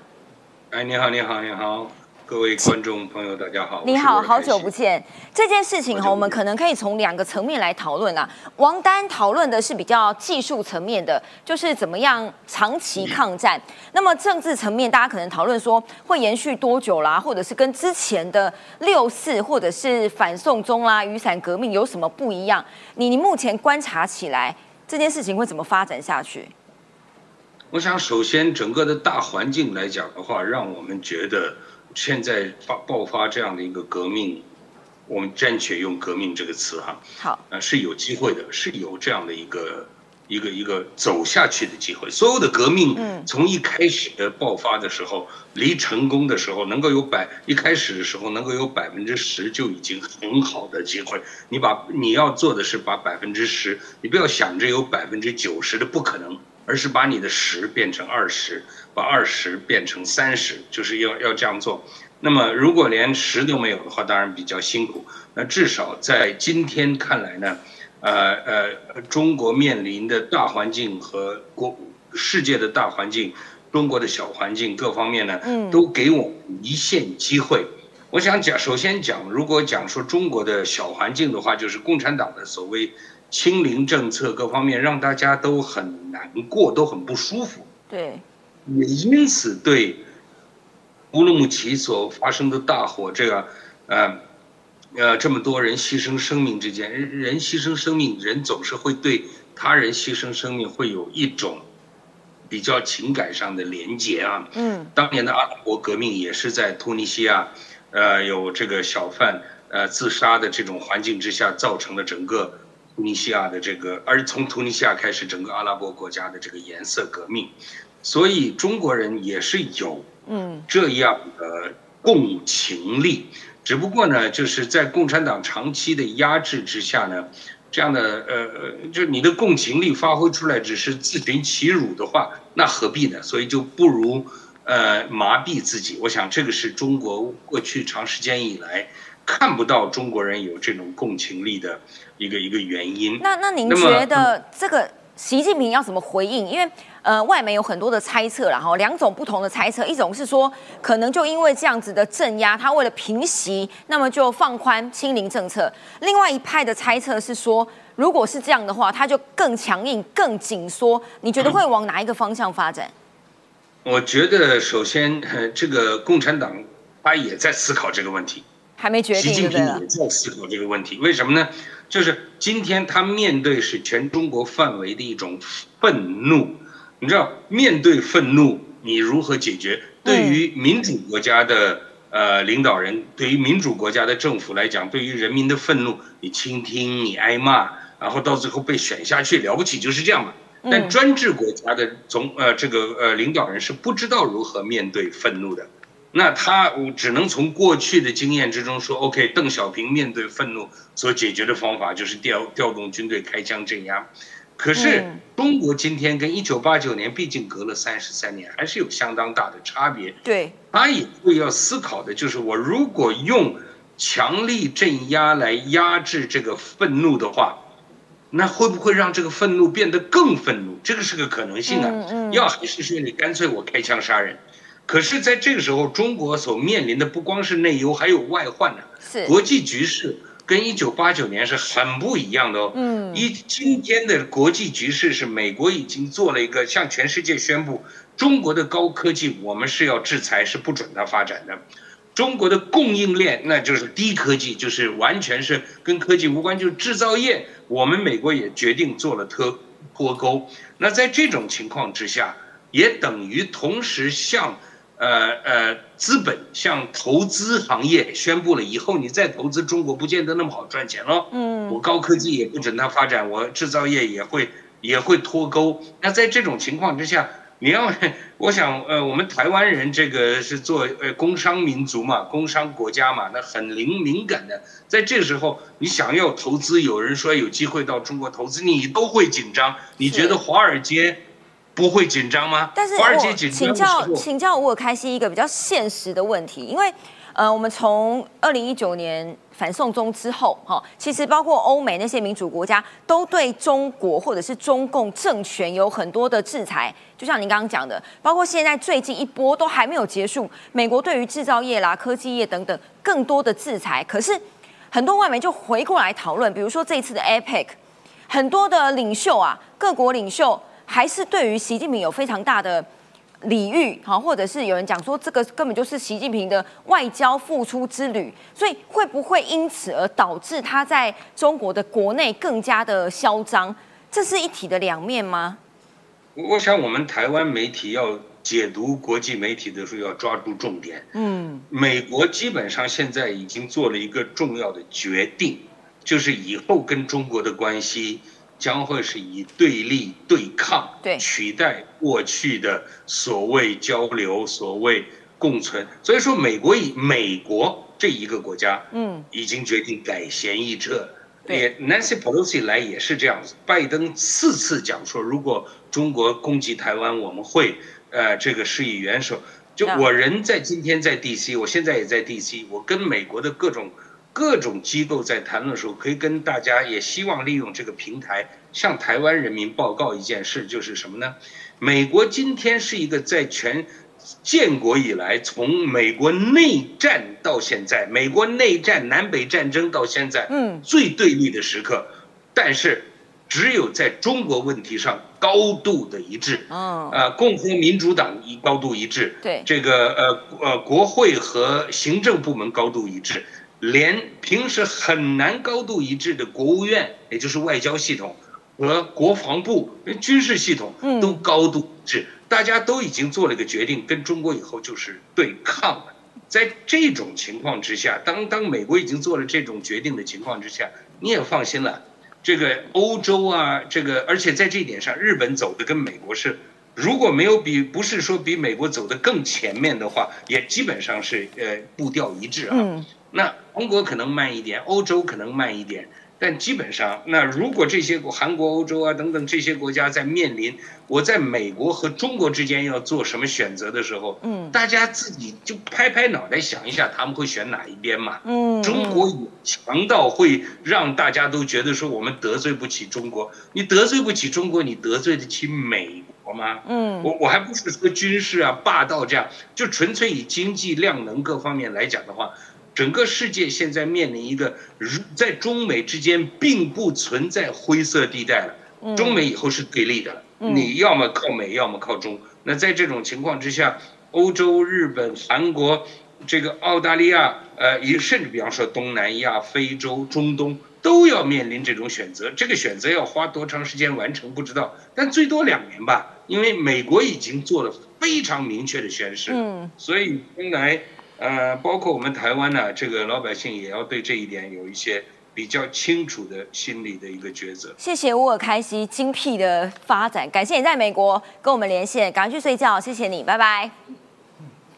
哎，你好，你好，你好。各位观众朋友，大家好！你好，好久不见。这件事情哈，我们可能可以从两个层面来讨论啊。王丹讨论的是比较技术层面的，就是怎么样长期抗战。那么政治层面，大家可能讨论说会延续多久啦，或者是跟之前的六四或者是反送中啦、雨伞革命有什么不一样？你你目前观察起来，这件事情会怎么发展下去？我想，首先整个的大环境来讲的话，让我们觉得。现在发爆发这样的一个革命，我们暂且用“革命”这个词哈，好，呃，是有机会的，是有这样的一个一个一个走下去的机会。所有的革命，从一开始的爆发的时候，离成功的时候，能够有百一开始的时候能够有百分之十就已经很好的机会。你把你要做的是把百分之十，你不要想着有百分之九十的不可能。而是把你的十变成二十，把二十变成三十，就是要要这样做。那么，如果连十都没有的话，当然比较辛苦。那至少在今天看来呢，呃呃，中国面临的大环境和国世界的大环境，中国的小环境各方面呢，都给我一线机会。我想讲，首先讲，如果讲说中国的小环境的话，就是共产党的所谓。清零政策各方面让大家都很难过，都很不舒服。对，也因此对乌鲁木齐所发生的大火，这个呃呃这么多人牺牲生命之间，人牺牲生命，人总是会对他人牺牲生命会有一种比较情感上的连结啊。嗯，当年的阿拉伯革命也是在突尼西亚，呃，有这个小贩呃自杀的这种环境之下造成了整个。突尼西亚的这个，而从突尼西亚开始，整个阿拉伯国家的这个颜色革命，所以中国人也是有嗯这样的共情力，只不过呢，就是在共产党长期的压制之下呢，这样的呃呃，就你的共情力发挥出来只是自寻其辱的话，那何必呢？所以就不如呃麻痹自己。我想这个是中国过去长时间以来看不到中国人有这种共情力的。一个一个原因。那那您觉得这个习近平要怎么回应？因为呃，外媒有很多的猜测，然后两种不同的猜测，一种是说可能就因为这样子的镇压，他为了平息，那么就放宽清零政策；另外一派的猜测是说，如果是这样的话，他就更强硬、更紧缩。你觉得会往哪一个方向发展？我觉得首先这个共产党他也在思考这个问题，还没决定。习近平也在思考这个问题，为什么呢？就是今天他面对是全中国范围的一种愤怒，你知道，面对愤怒，你如何解决？对于民主国家的呃领导人，对于民主国家的政府来讲，对于人民的愤怒，你倾听，你挨骂，然后到最后被选下去，了不起就是这样嘛。但专制国家的总呃这个呃领导人是不知道如何面对愤怒的。那他我只能从过去的经验之中说，OK，邓小平面对愤怒所解决的方法就是调调动军队开枪镇压。可是中国今天跟一九八九年毕竟隔了三十三年，还是有相当大的差别。对，他也会要思考的就是，我如果用强力镇压来压制这个愤怒的话，那会不会让这个愤怒变得更愤怒？这个是个可能性啊。要还是说你干脆我开枪杀人？可是，在这个时候，中国所面临的不光是内忧，还有外患呢。是国际局势跟一九八九年是很不一样的哦。嗯，一今天的国际局势是美国已经做了一个向全世界宣布，中国的高科技我们是要制裁，是不准它发展的。中国的供应链那就是低科技，就是完全是跟科技无关，就是制造业，我们美国也决定做了脱脱钩。那在这种情况之下，也等于同时向。呃呃，资本向投资行业宣布了以后，你再投资中国不见得那么好赚钱了。嗯，我高科技也不准它发展，我制造业也会也会脱钩。那在这种情况之下，你要我想，呃，我们台湾人这个是做呃工商民族嘛，工商国家嘛，那很灵敏感的。在这时候，你想要投资，有人说有机会到中国投资，你都会紧张。你觉得华尔街？不会紧张吗？但是我请教请教吴尔开西一个比较现实的问题，因为呃，我们从二零一九年反送中之后，哈，其实包括欧美那些民主国家都对中国或者是中共政权有很多的制裁，就像您刚刚讲的，包括现在最近一波都还没有结束，美国对于制造业啦、科技业等等更多的制裁，可是很多外媒就回过来讨论，比如说这一次的 APEC，很多的领袖啊，各国领袖。还是对于习近平有非常大的礼遇，好，或者是有人讲说这个根本就是习近平的外交付出之旅，所以会不会因此而导致他在中国的国内更加的嚣张？这是一体的两面吗？我想我们台湾媒体要解读国际媒体的时候要抓住重点。嗯，美国基本上现在已经做了一个重要的决定，就是以后跟中国的关系。将会是以对立对抗取代过去的所谓交流、所谓共存。所以说，美国以美国这一个国家，嗯，已经决定改弦易辙。也 Nancy Pelosi 来也是这样子。拜登四次讲说，如果中国攻击台湾，我们会呃这个施以援手。就我人在今天在 DC，我现在也在 DC，我跟美国的各种。各种机构在谈论的时候，可以跟大家也希望利用这个平台向台湾人民报告一件事，就是什么呢？美国今天是一个在全建国以来，从美国内战到现在，美国内战南北战争到现在，嗯，最对立的时刻，但是只有在中国问题上高度的一致，嗯，呃，共和民主党一高度一致，对，这个呃呃国会和行政部门高度一致。连平时很难高度一致的国务院，也就是外交系统和国防部、军事系统都高度一致，大家都已经做了一个决定，跟中国以后就是对抗了。在这种情况之下，当当美国已经做了这种决定的情况之下，你也放心了。这个欧洲啊，这个而且在这一点上，日本走的跟美国是，如果没有比不是说比美国走的更前面的话，也基本上是呃步调一致啊。那中国可能慢一点，欧洲可能慢一点，但基本上，那如果这些国韩国、欧洲啊等等这些国家在面临我在美国和中国之间要做什么选择的时候，嗯，大家自己就拍拍脑袋想一下，他们会选哪一边嘛？嗯，中国强到会让大家都觉得说我们得罪不起中国，你得罪不起中国，你得罪得起美国吗？嗯，我我还不是说军事啊霸道这样，就纯粹以经济量能各方面来讲的话。整个世界现在面临一个，在中美之间并不存在灰色地带了。中美以后是对立的，你要么靠美，要么靠中。那在这种情况之下，欧洲、日本、韩国、这个澳大利亚，呃，也甚至比方说东南亚、非洲、中东，都要面临这种选择。这个选择要花多长时间完成不知道，但最多两年吧。因为美国已经做了非常明确的宣示，嗯，所以将来，呃，包括我们台湾呢，这个老百姓也要对这一点有一些比较清楚的心理的一个抉择。谢谢乌尔开西精辟的发展，感谢你在美国跟我们连线，赶快去睡觉，谢谢你，拜拜。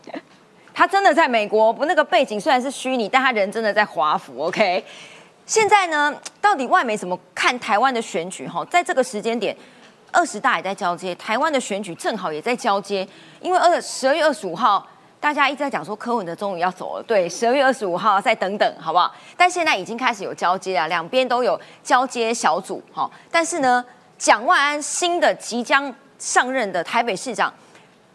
他真的在美国，不那个背景虽然是虚拟，但他人真的在华府。OK，现在呢，到底外媒怎么看台湾的选举？哈，在这个时间点。二十大也在交接，台湾的选举正好也在交接，因为二十二月二十五号，大家一直在讲说柯文哲终于要走了，对，十二月二十五号再等等，好不好？但现在已经开始有交接了，两边都有交接小组，哈。但是呢，蒋万安新的即将上任的台北市长，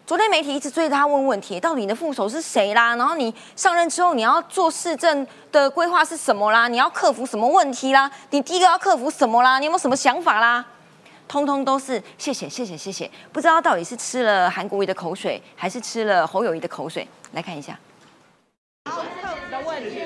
昨天媒体一直追着他问问题，到底你的副手是谁啦？然后你上任之后你要做市政的规划是什么啦？你要克服什么问题啦？你第一个要克服什么啦？你有没有什么想法啦？通通都是谢谢谢谢谢谢，不知道到底是吃了韩国瑜的口水，还是吃了侯友谊的口水？来看一下。客服的问题，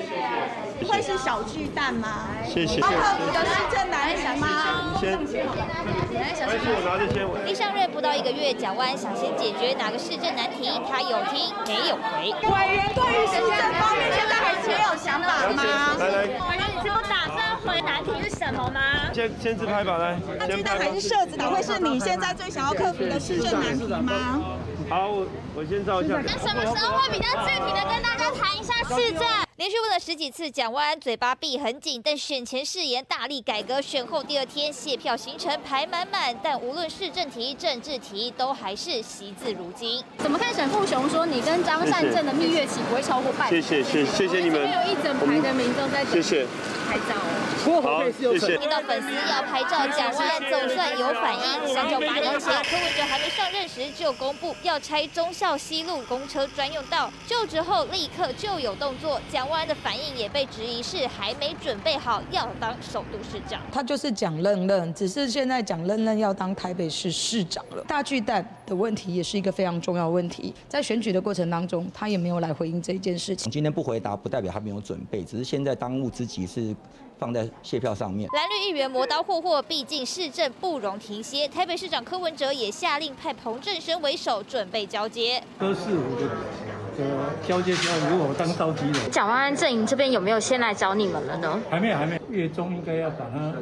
会是小巨蛋吗？谢谢。客服的是正南吗？先，我拿着先。一上任不到一个月，蒋万想先解决哪个市政难题，他有听没有回。委员对于市政方面，现在还是没有想法吗？来来。委员，你是不打算回难题是什么吗？先先自拍吧，来。那巨蛋还是设置的，会是你现在最想要克服的市政难题吗？好，我我先照一下。那什么时候会比较具体的跟大家谈一下市政？连续问了十几次，蒋万安嘴巴闭很紧，但选前誓言大力改革，选后第二天卸票行程排满满，但无论市政题、政治题，都还是惜字如金。怎么看沈富雄说你跟张善政的蜜月期不会超过半？谢谢谢谢谢你们。有一整排的民众在谢谢拍照。好，谢谢。听到粉丝要拍照，蒋万安总算有反应。相较八年前，柯文哲还没上任时就公布要拆忠孝西路公车专用道，就职后立刻就有动作。蒋万安的反应也被质疑是还没准备好要当首都市长。他就是蒋任任，只是现在蒋任任要当台北市市长了。大巨蛋的问题也是一个非常重要问题，在选举的过程当中，他也没有来回应这一件事情。今天不回答，不代表他没有准备，只是现在当务之急是。放在卸票上面。蓝绿议员磨刀霍霍，毕竟市政不容停歇。台北市长柯文哲也下令派彭振生为首，准备交接。都是我的呃交接之后由我当召集人。蒋万安阵营这边有没有先来找你们了呢？还没有，还没有。月中应该要把它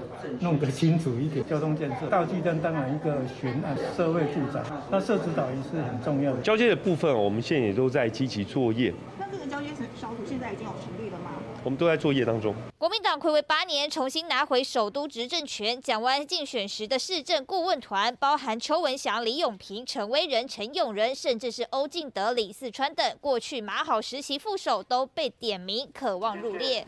弄得清楚一点。交通建设、道具站当然一个悬案，社会住宅，那社指导也是很重要的。交接的部分，我们现在也都在积极作业。那这个交接小组现在已经有成立了吗？我们都在作业当中。国民党暌违八年，重新拿回首都执政权。蒋万竞选时的市政顾问团，包含邱文祥、李永平、陈威仁、陈永仁，甚至是欧进德、李四川等过去马好实习副手，都被点名，渴望入列。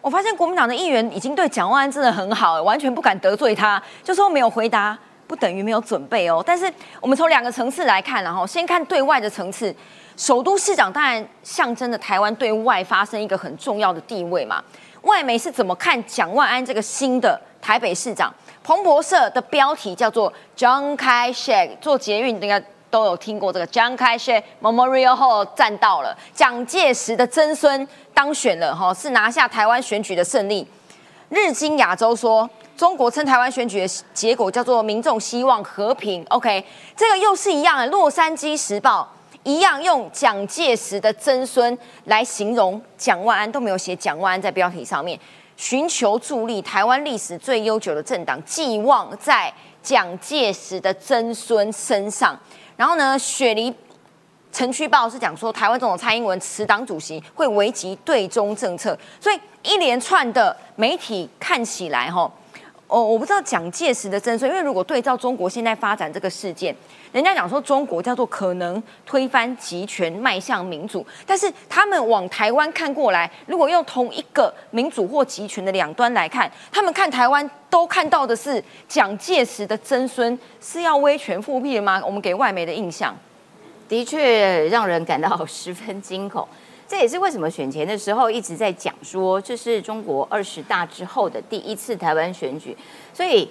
我发现国民党的议员已经对蒋万安真的很好，完全不敢得罪他，就说没有回答，不等于没有准备哦。但是我们从两个层次来看，然后先看对外的层次。首都市长当然象征着台湾对外发生一个很重要的地位嘛。外媒是怎么看蒋万安这个新的台北市长？彭博社的标题叫做“张开 shake”，做捷运应该都有听过这个“张开 shake Memorial Hall” 站到了，蒋介石的曾孙当选了哈，是拿下台湾选举的胜利。日经亚洲说，中国称台湾选举的结果叫做“民众希望和平”。OK，这个又是一样的，《洛杉矶时报》。一样用蒋介石的曾孙来形容蒋万安，都没有写蒋万安在标题上面。寻求助力，台湾历史最悠久的政党寄望在蒋介石的曾孙身上。然后呢，雪梨城区报是讲说，台湾总统蔡英文辞党主席会危及对中政策。所以一连串的媒体看起来，哈，哦，我不知道蒋介石的曾孙，因为如果对照中国现在发展这个事件。人家讲说中国叫做可能推翻集权迈向民主，但是他们往台湾看过来，如果用同一个民主或集权的两端来看，他们看台湾都看到的是蒋介石的曾孙是要威权复辟的吗？我们给外媒的印象，的确让人感到十分惊恐。这也是为什么选前的时候一直在讲说，这是中国二十大之后的第一次台湾选举，所以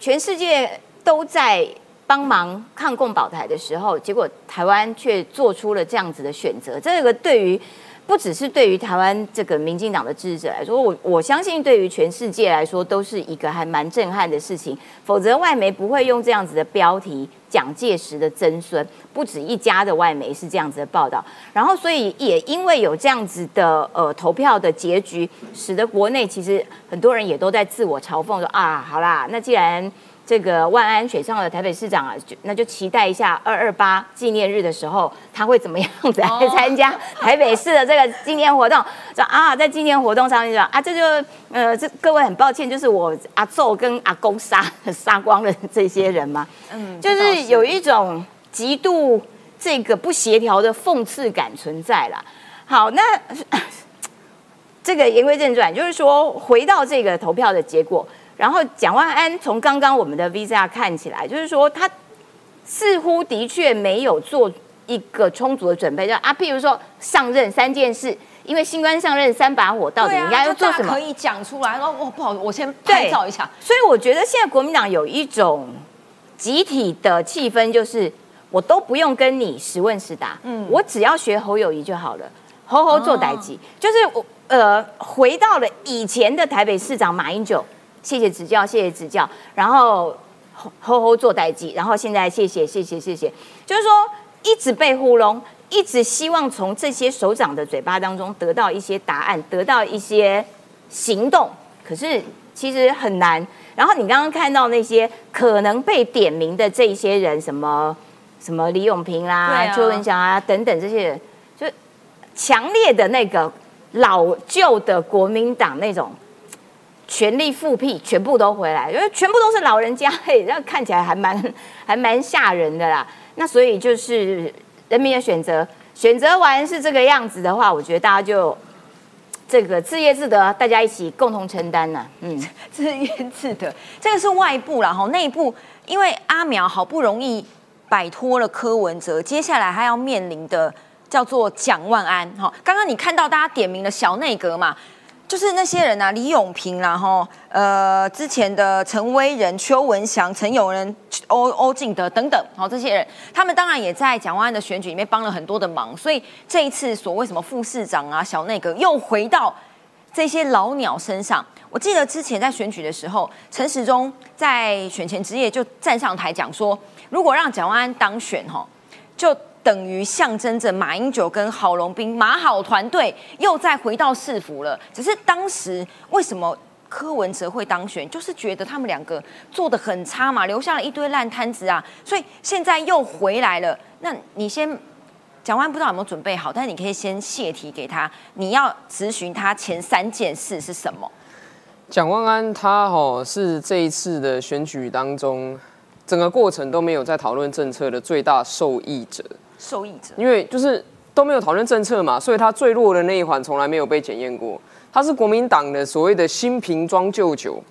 全世界。都在帮忙抗共保台的时候，结果台湾却做出了这样子的选择。这个对于不只是对于台湾这个民进党的支持者来说，我我相信对于全世界来说都是一个还蛮震撼的事情。否则外媒不会用这样子的标题“蒋介石的曾孙”，不止一家的外媒是这样子的报道。然后，所以也因为有这样子的呃投票的结局，使得国内其实很多人也都在自我嘲讽说啊，好啦，那既然这个万安选上了台北市长啊，就那就期待一下二二八纪念日的时候，他会怎么样子来参加台北市的这个纪念活动？说啊，在纪念活动上面说啊，这就呃，这各位很抱歉，就是我阿奏跟阿公杀 杀光了这些人嘛，嗯，就是有一种极度这个不协调的讽刺感存在啦。好，那 这个言归正传，就是说回到这个投票的结果。然后蒋万安从刚刚我们的 VCR 看起来，就是说他似乎的确没有做一个充足的准备，就啊，譬如说上任三件事，因为新官上任三把火，到底应该要做什么？可以讲出来。哦，不好，我先拍照一下。所以我觉得现在国民党有一种集体的气氛，就是我都不用跟你实问实答，嗯，我只要学侯友谊就好了，侯侯做代级，就是我呃回到了以前的台北市长马英九。谢谢指教，谢谢指教，然后吼吼做代际，然后现在谢谢谢谢谢谢，就是说一直被糊弄，一直希望从这些首长的嘴巴当中得到一些答案，得到一些行动，可是其实很难。然后你刚刚看到那些可能被点名的这些人，什么什么李永平啦、邱文祥啊等等这些人，就强烈的那个老旧的国民党那种。权力复辟全部都回来，因为全部都是老人家，嘿，那看起来还蛮 还蛮吓人的啦。那所以就是人民的选择，选择完是这个样子的话，我觉得大家就这个自业自得，大家一起共同承担呢。嗯，自业自得，这个是外部啦，哈，内部因为阿苗好不容易摆脱了柯文哲，接下来他要面临的叫做蒋万安，哈，刚刚你看到大家点名了小内阁嘛？就是那些人啊，李永平啦，哈，呃，之前的陈威仁、邱文祥、陈永仁、欧欧敬德等等，好，这些人，他们当然也在蒋万安的选举里面帮了很多的忙，所以这一次所谓什么副市长啊、小内阁又回到这些老鸟身上。我记得之前在选举的时候，陈时中在选前之夜就站上台讲说，如果让蒋万安当选，哈，就。等于象征着马英九跟郝龙斌马好团队又再回到市府了。只是当时为什么柯文哲会当选，就是觉得他们两个做的很差嘛，留下了一堆烂摊子啊。所以现在又回来了。那你先蒋万不知道有没有准备好，但是你可以先泄题给他。你要咨询他前三件事是什么？蒋万安他哦是这一次的选举当中整个过程都没有在讨论政策的最大受益者。受益者，因为就是都没有讨论政策嘛，所以他最弱的那一环从来没有被检验过。他是国民党的所谓的新瓶装旧酒，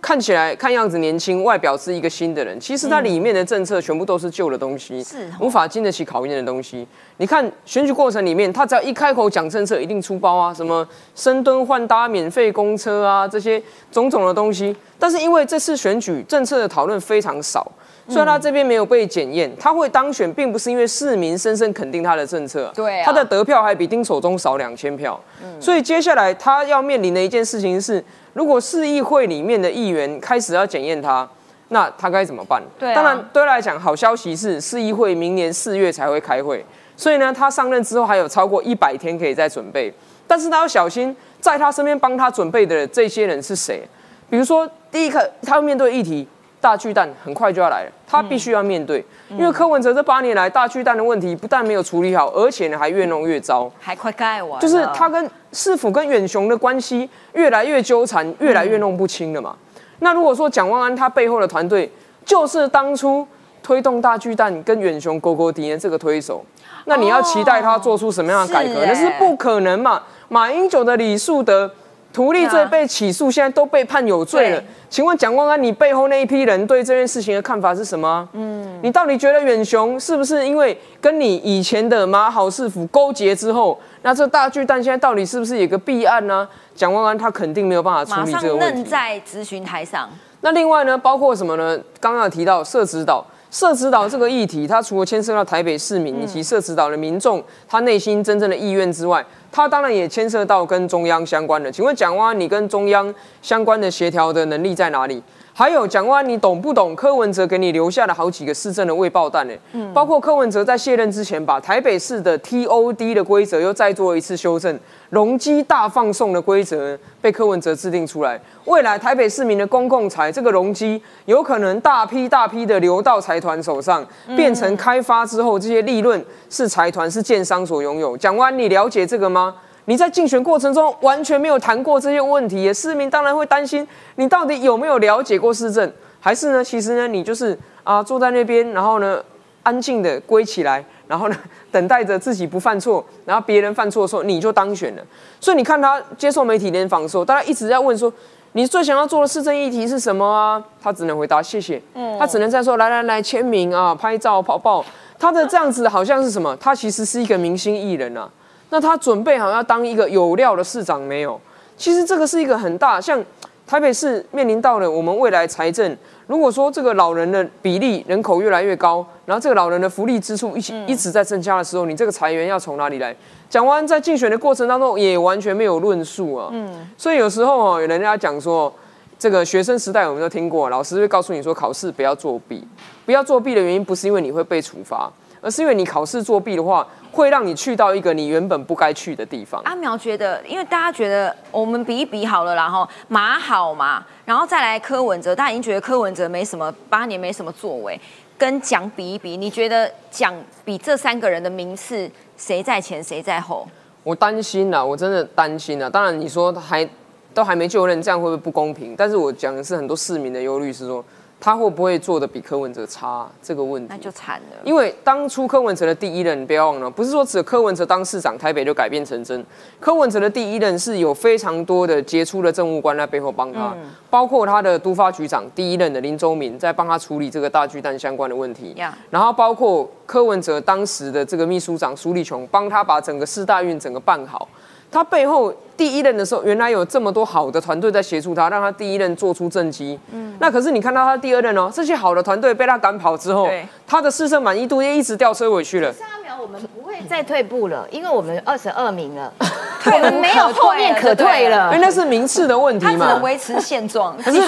看起来看样子年轻，外表是一个新的人，其实他里面的政策全部都是旧的东西，是无法经得起考验的东西。你看选举过程里面，他只要一开口讲政策，一定出包啊，什么深蹲换搭、免费公车啊，这些种种的东西。但是因为这次选举政策的讨论非常少。所以他这边没有被检验，他会当选，并不是因为市民深深肯定他的政策，对，他的得票还比丁守中少两千票，嗯，所以接下来他要面临的一件事情是，如果市议会里面的议员开始要检验他，那他该怎么办？对，当然对他来讲，好消息是市议会明年四月才会开会，所以呢，他上任之后还有超过一百天可以再准备，但是他要小心，在他身边帮他准备的这些人是谁？比如说第一个他要面对议题。大巨蛋很快就要来了，他必须要面对，因为柯文哲这八年来大巨蛋的问题不但没有处理好，而且呢还越弄越糟，还快盖完，就是他跟市府跟远雄的关系越来越纠缠，越来越弄不清了嘛。那如果说蒋万安他背后的团队就是当初推动大巨蛋跟远雄勾勾敌的这个推手，那你要期待他做出什么样的改革？那是不可能嘛。马英九的李树德。图利罪被起诉，现在都被判有罪了。请问蒋万安，你背后那一批人对这件事情的看法是什么？嗯，你到底觉得远雄是不是因为跟你以前的马好市府勾结之后，那这大巨蛋现在到底是不是有个弊案呢？蒋万安他肯定没有办法处理这个问题。在咨询台上。那另外呢，包括什么呢？刚刚有提到社子岛，社子岛这个议题，它除了牵涉到台北市民以及社子岛的民众他内心真正的意愿之外，它当然也牵涉到跟中央相关的。请问蒋万，你跟中央相关的协调的能力在哪里？还有蒋万，你懂不懂柯文哲给你留下了好几个市政的未爆弹呢？嗯，包括柯文哲在卸任之前，把台北市的 TOD 的规则又再做一次修正，容积大放送的规则被柯文哲制定出来。未来台北市民的公共财这个容积有可能大批大批的流到财团手上，变成开发之后这些利润是财团是建商所拥有。蒋万，你了解这个吗？你在竞选过程中完全没有谈过这些问题，市民当然会担心你到底有没有了解过市政，还是呢？其实呢，你就是啊坐在那边，然后呢安静的归起来，然后呢等待着自己不犯错，然后别人犯错的时候你就当选了。所以你看他接受媒体联访的时候，大家一直在问说你最想要做的市政议题是什么啊？他只能回答谢谢，嗯他只能在说来来来签名啊，拍照泡泡。他的这样子好像是什么？他其实是一个明星艺人啊。那他准备好要当一个有料的市长没有？其实这个是一个很大，像台北市面临到了我们未来财政，如果说这个老人的比例人口越来越高，然后这个老人的福利支出一起一直在增加的时候，你这个裁员要从哪里来？讲完在竞选的过程当中也完全没有论述啊。嗯，所以有时候哦，有人家讲说，这个学生时代我们都听过，老师会告诉你说，考试不要作弊，不要作弊的原因不是因为你会被处罚，而是因为你考试作弊的话。会让你去到一个你原本不该去的地方。阿苗觉得，因为大家觉得我们比一比好了，然后马好嘛，然后再来柯文哲，大家已经觉得柯文哲没什么，八年没什么作为，跟蒋比一比，你觉得蒋比这三个人的名次谁在前谁在后？我担心呐，我真的担心呐。当然你说还都还没就任，这样会不会不公平？但是我讲的是很多市民的忧虑，是说。他会不会做的比柯文哲差？这个问题那就惨了。因为当初柯文哲的第一任，你不要忘了，不是说只有柯文哲当市长，台北就改变成真。柯文哲的第一任是有非常多的杰出的政务官在背后帮他，包括他的都发局长第一任的林周明在帮他处理这个大巨蛋相关的问题。然后包括柯文哲当时的这个秘书长苏立琼，帮他把整个四大运整个办好。他背后第一任的时候，原来有这么多好的团队在协助他，让他第一任做出政绩。嗯，那可是你看到他第二任哦，这些好的团队被他赶跑之后，他的市政满意度也一直掉车尾去了。我们不会再退步了，因为我们二十二名了，我们没有后面可退了。因 为那是名次的问题嘛，他只能维持现状。可是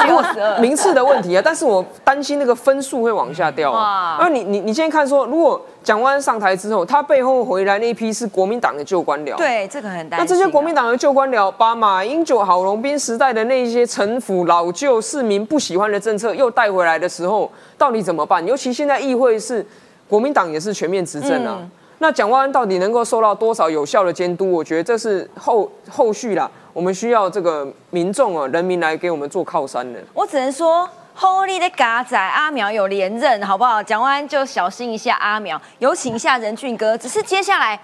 名次的问题啊，但是我担心那个分数会往下掉。哇！那你你你现在看说，如果蒋万上台之后，他背后回来那一批是国民党的旧官僚。对，这个很担心。那这些国民党的旧官僚，把马英九、郝龙斌时代的那些城府老旧、市民不喜欢的政策又带回来的时候，到底怎么办？尤其现在议会是国民党也是全面执政啊。那蒋万安到底能够受到多少有效的监督？我觉得这是后后续啦，我们需要这个民众啊、人民来给我们做靠山的。我只能说。Holy 的嘎仔阿苗有连任，好不好？讲完就小心一下阿苗，有请一下任俊哥。只是接下来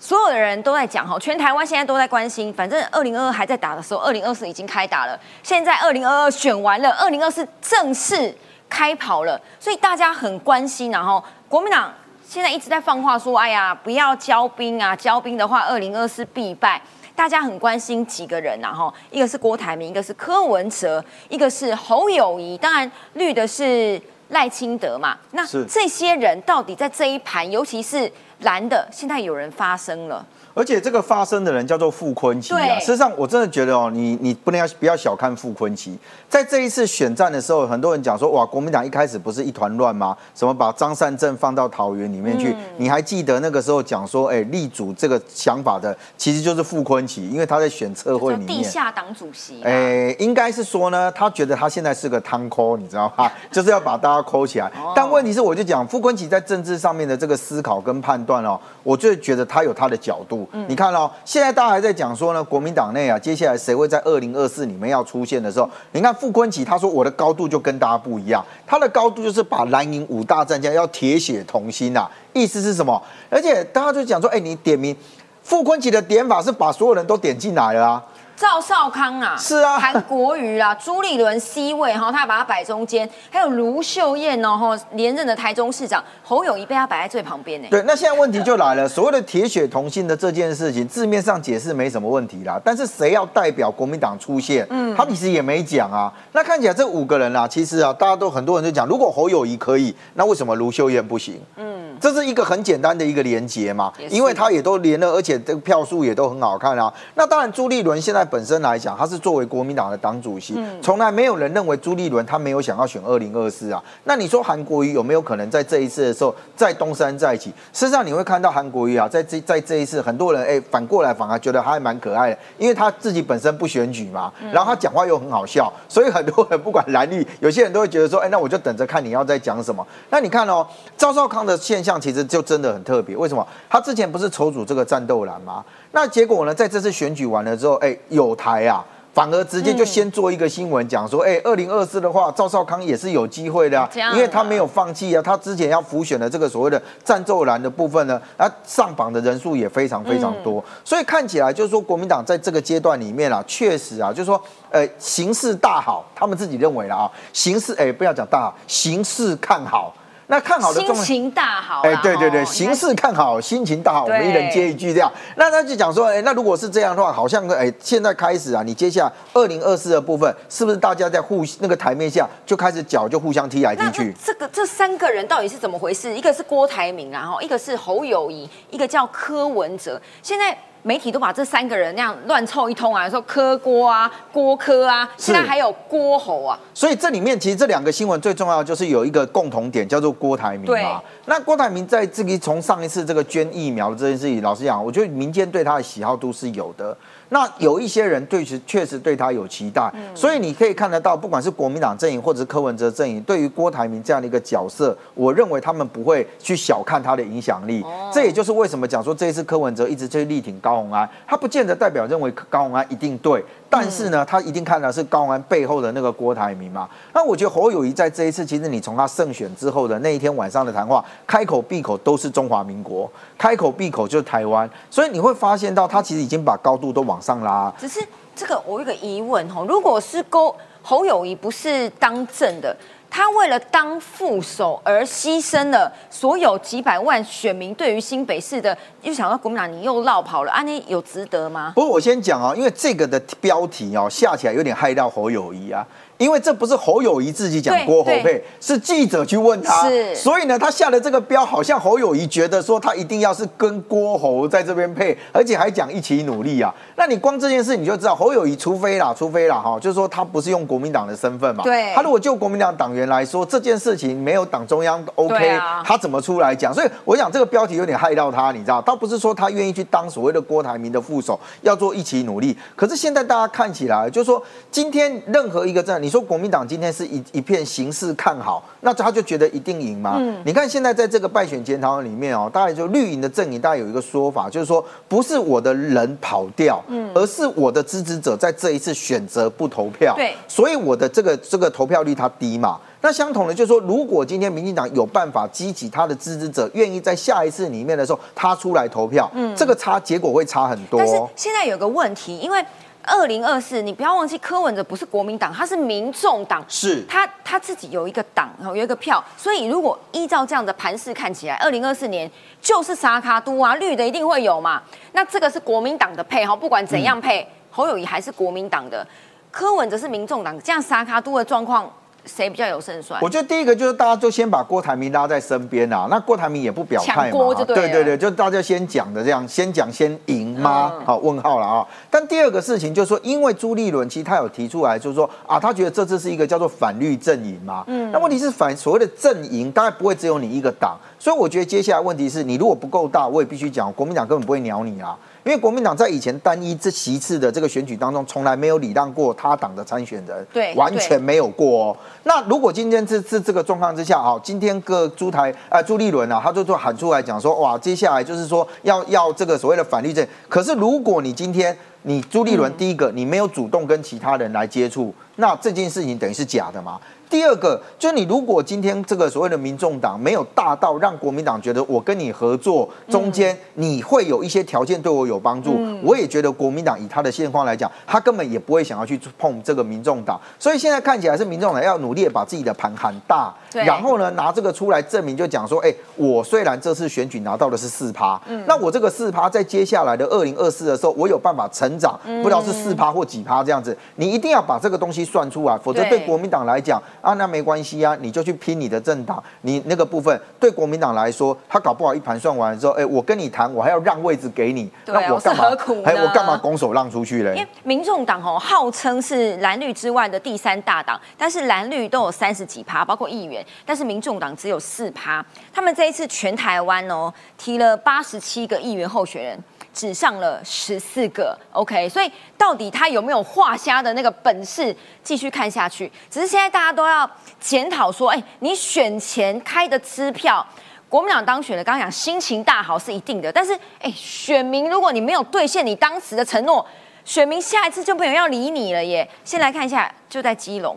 所有的人都在讲哈，全台湾现在都在关心。反正二零二二还在打的时候，二零二四已经开打了。现在二零二二选完了，二零二四正式开跑了，所以大家很关心。然后国民党现在一直在放话说：“哎呀，不要交兵啊！交兵的话，二零二四必败。”大家很关心几个人呐，哈，一个是郭台铭，一个是柯文哲，一个是侯友谊，当然绿的是赖清德嘛。那这些人到底在这一盘，尤其是蓝的，现在有人发声了。而且这个发生的人叫做傅昆奇啊，事实上我真的觉得哦，你你不能要不要小看傅昆奇，在这一次选战的时候，很多人讲说哇，国民党一开始不是一团乱吗？什么把张善政放到桃园里面去？你还记得那个时候讲说，哎，立主这个想法的其实就是傅昆奇，因为他在选策会里面，地下党主席，哎，应该是说呢，他觉得他现在是个汤抠，你知道吗？就是要把大家抠起来。但问题是，我就讲傅昆奇在政治上面的这个思考跟判断哦，我就觉得他有他的角度。你看哦，现在大家还在讲说呢，国民党内啊，接下来谁会在二零二四里面要出现的时候，你看傅昆奇他说我的高度就跟大家不一样，他的高度就是把蓝营五大战将要铁血同心呐，意思是什么？而且大家就讲说，哎，你点名傅昆奇的点法是把所有人都点进来了啊。赵少康啊，是啊韩国瑜啊，朱立伦 C 位哈，他把他摆中间，还有卢秀燕哦，哈，连任的台中市长侯友谊被他摆在最旁边呢。对，那现在问题就来了，所谓的铁血同心的这件事情，字面上解释没什么问题啦，但是谁要代表国民党出现？嗯，他其实也没讲啊。那看起来这五个人啊，其实啊，大家都很多人就讲，如果侯友谊可以，那为什么卢秀燕不行？嗯，这是一个很简单的一个连结嘛，因为他也都连了，而且这个票数也都很好看啊。那当然，朱立伦现在本身来讲，他是作为国民党的党主席，从来没有人认为朱立伦他没有想要选二零二四啊。那你说韩国瑜有没有可能在这一次的时候再东山再起？事实上你会看到韩国瑜啊，在这在这一次，很多人哎反过来反而觉得他还蛮可爱的，因为他自己本身不选举嘛，然后他讲话又很好笑，所以很多人不管蓝绿，有些人都会觉得说，哎，那我就等着看你要在讲什么。那你看哦，赵少康的现象其实就真的很特别，为什么？他之前不是筹组这个战斗蓝吗？那结果呢，在这次选举完了之后，哎，有台啊。反而直接就先做一个新闻，讲说，哎，二零二四的话，赵少康也是有机会的啊，因为他没有放弃啊，他之前要浮选的这个所谓的战斗蓝的部分呢，啊，上榜的人数也非常非常多，所以看起来就是说，国民党在这个阶段里面啊，确实啊，就是说，呃，形势大好，他们自己认为了啊，形势，哎，不要讲大好，形势看好。那看好的心情大好，哎，对对对，形势看好，心情大好，我们一人接一句这样。那他就讲说，哎，那如果是这样的话，好像哎，现在开始啊，你接下来二零二四的部分，是不是大家在互那个台面下就开始脚就互相踢来踢去？这个这三个人到底是怎么回事？一个是郭台铭，然后一个是侯友谊，一个叫柯文哲。现在。媒体都把这三个人那样乱凑一通啊，说柯郭啊、郭柯啊，现在还有郭侯啊。所以这里面其实这两个新闻最重要就是有一个共同点，叫做郭台铭嘛。那郭台铭在这个从上一次这个捐疫苗这件事情，老实讲，我觉得民间对他的喜好度是有的。那有一些人对其确实对他有期待，所以你可以看得到，不管是国民党阵营或者是柯文哲阵营，对于郭台铭这样的一个角色，我认为他们不会去小看他的影响力。这也就是为什么讲说这一次柯文哲一直去力挺高鸿安，他不见得代表认为高鸿安一定对。但是呢，他一定看到是高安背后的那个郭台铭嘛？那我觉得侯友谊在这一次，其实你从他胜选之后的那一天晚上的谈话，开口闭口都是中华民国，开口闭口就是台湾，所以你会发现到他其实已经把高度都往上拉。只是这个我有个疑问哦，如果是勾侯友谊不是当政的。他为了当副手而牺牲了所有几百万选民对于新北市的，又想到国民党你又绕跑了，安妮有值得吗？不过我先讲啊，因为这个的标题哦下起来有点害到侯友谊啊。因为这不是侯友谊自己讲郭侯配，是记者去问他，所以呢，他下的这个标好像侯友谊觉得说他一定要是跟郭侯在这边配，而且还讲一起努力啊。那你光这件事你就知道侯友谊，除非啦，除非啦哈，就是说他不是用国民党的身份嘛。对。他如果就国民党党员来说，这件事情没有党中央 OK，他怎么出来讲？所以我想这个标题有点害到他，你知道，倒不是说他愿意去当所谓的郭台铭的副手，要做一起努力。可是现在大家看起来，就是说今天任何一个站，你。说国民党今天是一一片形势看好，那他就觉得一定赢吗？嗯，你看现在在这个败选检讨里面哦，大概就绿营的阵营，大概有一个说法，就是说不是我的人跑掉，嗯，而是我的支持者在这一次选择不投票，对，所以我的这个这个投票率它低嘛。那相同的就是说，如果今天民进党有办法激起他的支持者，愿意在下一次里面的时候他出来投票，嗯，这个差结果会差很多。但是现在有个问题，因为。二零二四，你不要忘记柯文哲不是国民党，他是民众党，是他他自己有一个党，然后有一个票，所以如果依照这样的盘势看起来，二零二四年就是沙卡都啊，绿的一定会有嘛。那这个是国民党的配哈，不管怎样配，侯友谊还是国民党的，柯文哲是民众党，这样沙卡都的状况。谁比较有胜算？我觉得第一个就是大家就先把郭台铭拉在身边啊，那郭台铭也不表态嘛，对对对，就大家先讲的这样，先讲先赢吗？好，问号了啊。但第二个事情就是说，因为朱立伦其实他有提出来，就是说啊，他觉得这次是一个叫做反绿阵营嘛，嗯，那问题是反所谓的阵营，大概不会只有你一个党，所以我觉得接下来问题是你如果不够大，我也必须讲，国民党根本不会鸟你啊。因为国民党在以前单一这席次的这个选举当中，从来没有礼让过他党的参选人，对，完全没有过哦。那如果今天这是这个状况之下，哈，今天各朱台啊朱立伦啊，他就就喊出来讲说，哇，接下来就是说要要这个所谓的反律政。可是如果你今天你朱立伦第一个，你没有主动跟其他人来接触，那这件事情等于是假的嘛？第二个，就是你如果今天这个所谓的民众党没有大到让国民党觉得我跟你合作，中间你会有一些条件对我有帮助，我也觉得国民党以他的现况来讲，他根本也不会想要去碰这个民众党。所以现在看起来是民众党要努力把自己的盘喊大，然后呢拿这个出来证明，就讲说，哎，我虽然这次选举拿到的是四趴，那我这个四趴在接下来的二零二四的时候，我有办法成长，不知道是四趴或几趴这样子，你一定要把这个东西算出来，否则对国民党来讲。啊，那没关系啊，你就去拼你的政党，你那个部分对国民党来说，他搞不好一盘算完之后，哎，我跟你谈，我还要让位置给你，那我干嘛？还我干嘛拱手让出去嘞？因为民众党哦，号称是蓝绿之外的第三大党，但是蓝绿都有三十几趴，包括议员，但是民众党只有四趴。他们这一次全台湾哦，提了八十七个议员候选人。只上了十四个，OK，所以到底他有没有画虾的那个本事？继续看下去。只是现在大家都要检讨说，哎，你选前开的支票，国民党当选的，刚刚讲心情大好是一定的，但是，哎，选民如果你没有兑现你当时的承诺，选民下一次就没有要理你了耶。先来看一下，就在基隆。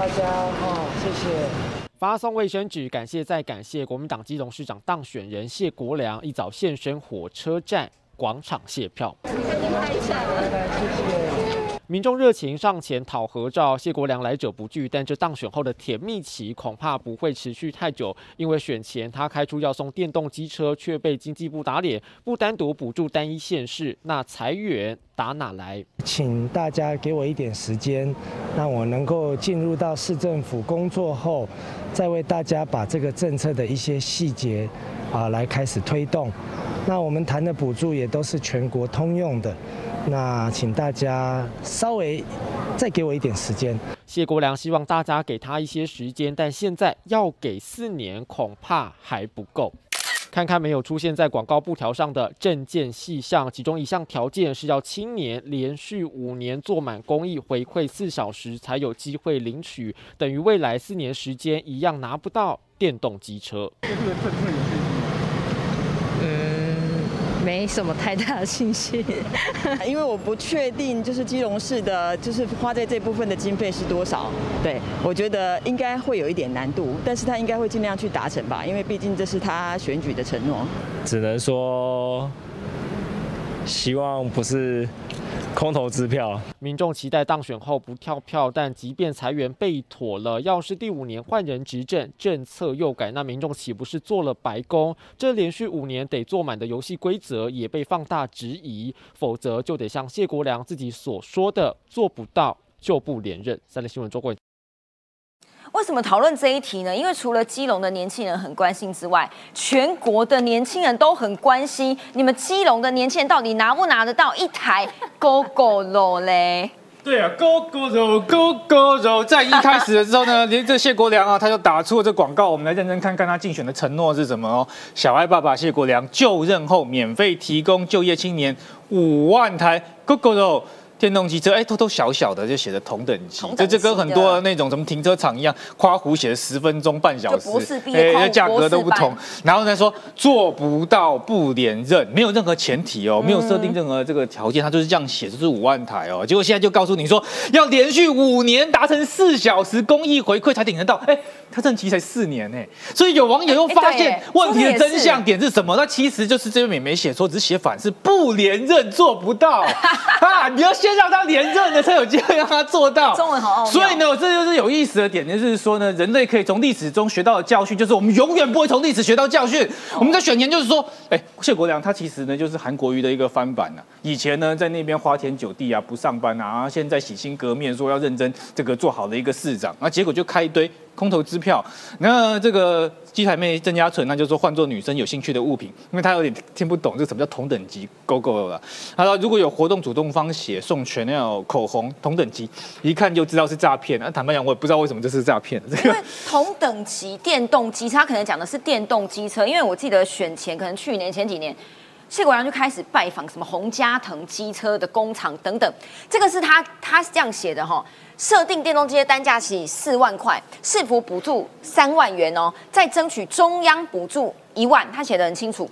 谢谢大家，哦，谢谢。发送卫生纸，感谢再感谢。国民党基隆市长当选人谢国良一早现身火车站广场谢票。民众热情上前讨合照，谢国良来者不拒。但这当选后的甜蜜期恐怕不会持续太久，因为选前他开出要送电动机车，却被经济部打脸，不单独补助单一县市，那裁员打哪来？请大家给我一点时间，让我能够进入到市政府工作后，再为大家把这个政策的一些细节啊来开始推动。那我们谈的补助也都是全国通用的。那请大家稍微再给我一点时间。谢国良希望大家给他一些时间，但现在要给四年恐怕还不够。看看没有出现在广告布条上的证件细项，其中一项条件是要青年连续五年做满公益回馈四小时才有机会领取，等于未来四年时间一样拿不到电动机车。没什么太大的信心，因为我不确定就是基隆市的，就是花在这部分的经费是多少。对我觉得应该会有一点难度，但是他应该会尽量去达成吧，因为毕竟这是他选举的承诺。只能说，希望不是。空头支票，民众期待当选后不跳票，但即便裁员被妥了，要是第五年换人执政，政策又改，那民众岂不是做了白工？这连续五年得做满的游戏规则也被放大质疑，否则就得像谢国良自己所说的，做不到就不连任。三立新闻周冠。为什么讨论这一题呢？因为除了基隆的年轻人很关心之外，全国的年轻人都很关心你们基隆的年轻人到底拿不拿得到一台 Go Go 肉嘞？对啊，Go Go 肉，Go Go 肉，在一开始的时候呢，连这谢国良啊，他就打出了这广告。我们来认真看看他竞选的承诺是什么哦。小爱爸爸谢国良就任后免费提供就业青年五万台 Go Go 肉。电动机车，哎，都都小小的，就写的同等级，这就跟很多那种什么停车场一样，夸胡写的十分钟、半小时，哎，价格都不同。然后呢说做不到不连任，没有任何前提哦，没有设定任何这个条件，他就是这样写，就是五万台哦。结果现在就告诉你说，要连续五年达成四小时公益回馈才顶得到，哎。他任期才四年呢，所以有网友又发现问题的真相点是什么？那其实就是这边没写错，只是写反，是不连任做不到 啊！你要先让他连任的，才有机会让他做到。中文好所以呢，这就是有意思的点，就是说呢，人类可以从历史中学到的教训，就是我们永远不会从历史学到教训。我们在选前就是说，哎，谢国良他其实呢就是韩国瑜的一个翻版呐。以前呢在那边花天酒地啊，不上班啊，现在洗心革面说要认真这个做好的一个市长，那结果就开一堆。空头支票，那这个机台妹郑嘉纯，那就说换做女生有兴趣的物品，因为他有点听不懂这什么叫同等级勾勾了。他说如果有活动主动方写送全料口红同等级，一看就知道是诈骗。那坦白讲，我也不知道为什么这是诈骗。因为同等级电动机，他可能讲的是电动机车，因为我记得选前可能去年前几年，谢国良就开始拜访什么洪家腾机车的工厂等等，这个是他他是这样写的哈。设定电动机的单价起四万块，市府补助三万元哦，再争取中央补助一万，他写的很清楚，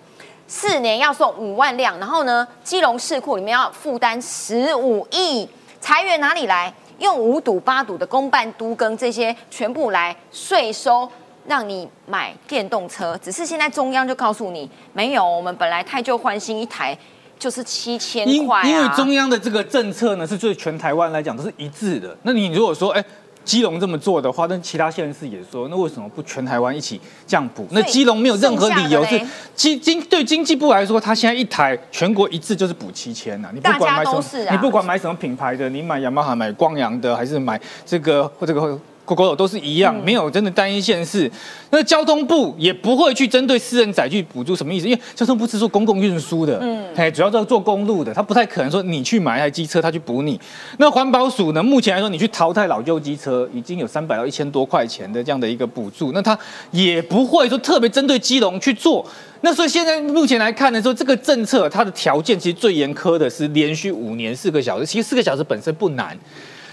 四年要送五万辆，然后呢，基隆市库里面要负担十五亿，裁员哪里来？用五赌八赌的公办都更这些全部来税收，让你买电动车。只是现在中央就告诉你，没有，我们本来太旧换新一台就是七千块、啊、因为中央的这个政策呢，是对全台湾来讲都是一致的。那你如果说，哎。基隆这么做的话，那其他县市也说，那为什么不全台湾一起这样补？那基隆没有任何理由是经经对经济部来说，他现在一台全国一致就是补七千呐。你不管买什么，啊、你不管买什么品牌的，你买雅马哈、买光阳的，还是买这个或这个。狗狗都是一样，没有真的单一县市。那交通部也不会去针对私人载具补助，什么意思？因为交通部是做公共运输的，嗯，哎，主要是做公路的，他不太可能说你去买一台机车，他去补你。那环保署呢？目前来说，你去淘汰老旧机车，已经有三百到一千多块钱的这样的一个补助，那他也不会说特别针对基隆去做。那所以现在目前来看呢，说这个政策它的条件其实最严苛的是连续五年四个小时，其实四个小时本身不难，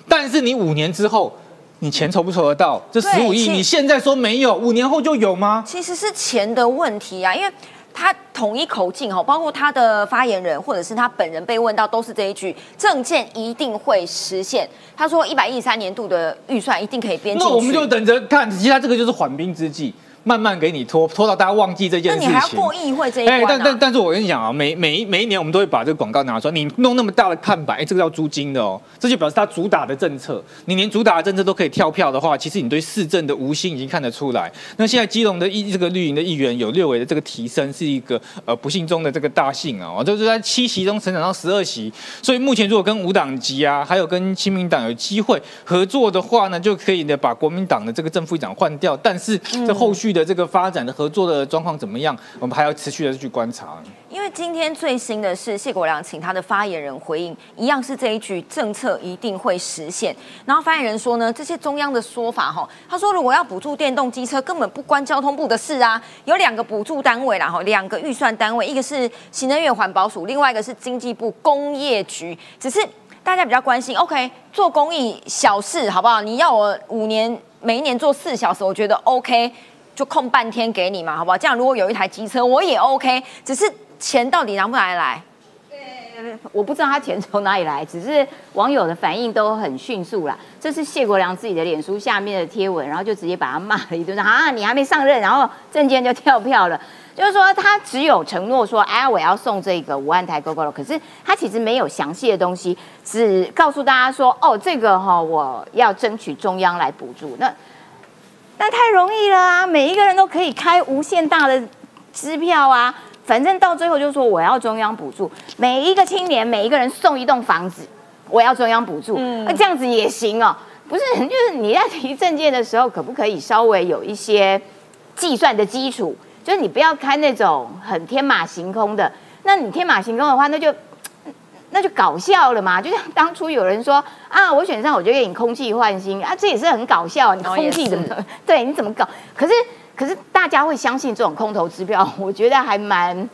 但是你五年之后。你钱筹不筹得到？这十五亿，你现在说没有，五年后就有吗？其实是钱的问题啊，因为他统一口径哈，包括他的发言人或者是他本人被问到，都是这一句：证件一定会实现。他说一百一十三年度的预算一定可以编进那我们就等着看，其实他这个就是缓兵之计。慢慢给你拖拖到大家忘记这件事情。那你还要过议会这一关、啊？但但但是我跟你讲啊，每每一每一年我们都会把这个广告拿出来，你弄那么大的看板，哎，这个要租金的哦，这就表示他主打的政策，你连主打的政策都可以跳票的话，其实你对市政的无心已经看得出来。那现在基隆的议这个绿营的议员有略微的这个提升，是一个呃不幸中的这个大幸啊，就是在七席中成长到十二席，所以目前如果跟无党籍啊，还有跟亲民党有机会合作的话呢，就可以呢把国民党的这个正副议长换掉，但是这后续的这个发展的。合作的状况怎么样？我们还要持续的去观察。因为今天最新的是谢国良请他的发言人回应，一样是这一句政策一定会实现。然后发言人说呢，这些中央的说法哈，他说如果要补助电动机车，根本不关交通部的事啊。有两个补助单位啦，哈，两个预算单位，一个是行政院环保署，另外一个是经济部工业局。只是大家比较关心，OK，做公益小事好不好？你要我五年每一年做四小时，我觉得 OK。就空半天给你嘛，好不好？这样如果有一台机车，我也 OK。只是钱到底拿不拿得来？我不知道他钱从哪里来，只是网友的反应都很迅速啦。这是谢国良自己的脸书下面的贴文，然后就直接把他骂了一顿，啊，你还没上任，然后证件就跳票了。就是说他只有承诺说，哎，我要送这个五万台 GoGo 了，可是他其实没有详细的东西，只告诉大家说，哦，这个哈，我要争取中央来补助。那那太容易了啊！每一个人都可以开无限大的支票啊，反正到最后就说我要中央补助，每一个青年每一个人送一栋房子，我要中央补助，那这样子也行哦。不是，就是你在提证件的时候，可不可以稍微有一些计算的基础？就是你不要开那种很天马行空的。那你天马行空的话，那就那就搞笑了嘛。就像 当初有人说啊，我选上我就给你空气换新啊，这也是很搞笑。你空气怎么？对，你怎么搞？可是可是大家会相信这种空头支票，我觉得还蛮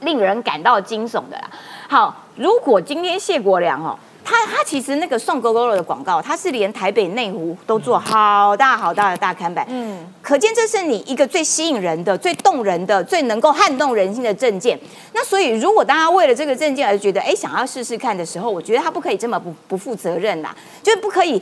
令人感到惊悚的啦。好，如果今天谢国良哦。他他其实那个送 GoGo 的广告，他是连台北内湖都做好大好大的大看板，嗯，可见这是你一个最吸引人的、最动人的、最能够撼动人心的证件。那所以，如果大家为了这个证件而觉得哎想要试试看的时候，我觉得他不可以这么不不负责任啦，就是不可以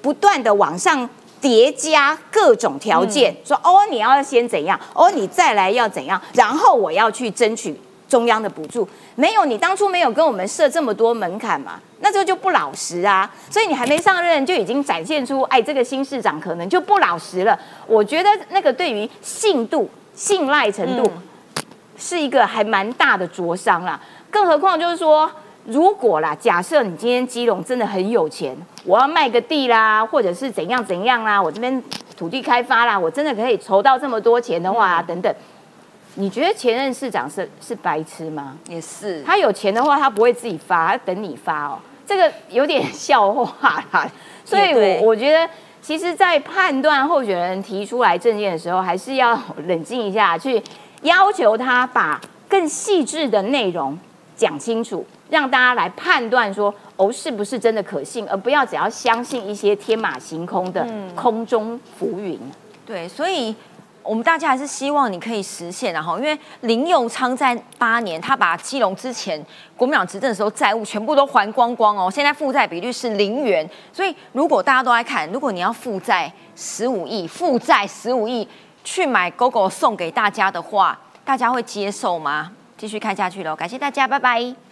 不断的往上叠加各种条件，说哦你要先怎样，哦你再来要怎样，然后我要去争取中央的补助。没有，你当初没有跟我们设这么多门槛嘛？那这个就不老实啊！所以你还没上任就已经展现出，哎，这个新市长可能就不老实了。我觉得那个对于信度、信赖程度是一个还蛮大的灼伤啦。更何况就是说，如果啦，假设你今天基隆真的很有钱，我要卖个地啦，或者是怎样怎样啦，我这边土地开发啦，我真的可以筹到这么多钱的话，啊等等。你觉得前任市长是是白痴吗？也是，他有钱的话，他不会自己发，他等你发哦。这个有点笑话啦。所以我我觉得，其实，在判断候选人提出来证件的时候，还是要冷静一下，去要求他把更细致的内容讲清楚，让大家来判断说，哦，是不是真的可信，而不要只要相信一些天马行空的空中浮云。对，所以。我们大家还是希望你可以实现，然后因为林佑昌在八年，他把基隆之前国民党执政的时候债务全部都还光光哦，现在负债比率是零元，所以如果大家都来看，如果你要负债十五亿，负债十五亿去买狗狗送给大家的话，大家会接受吗？继续看下去喽，感谢大家，拜拜。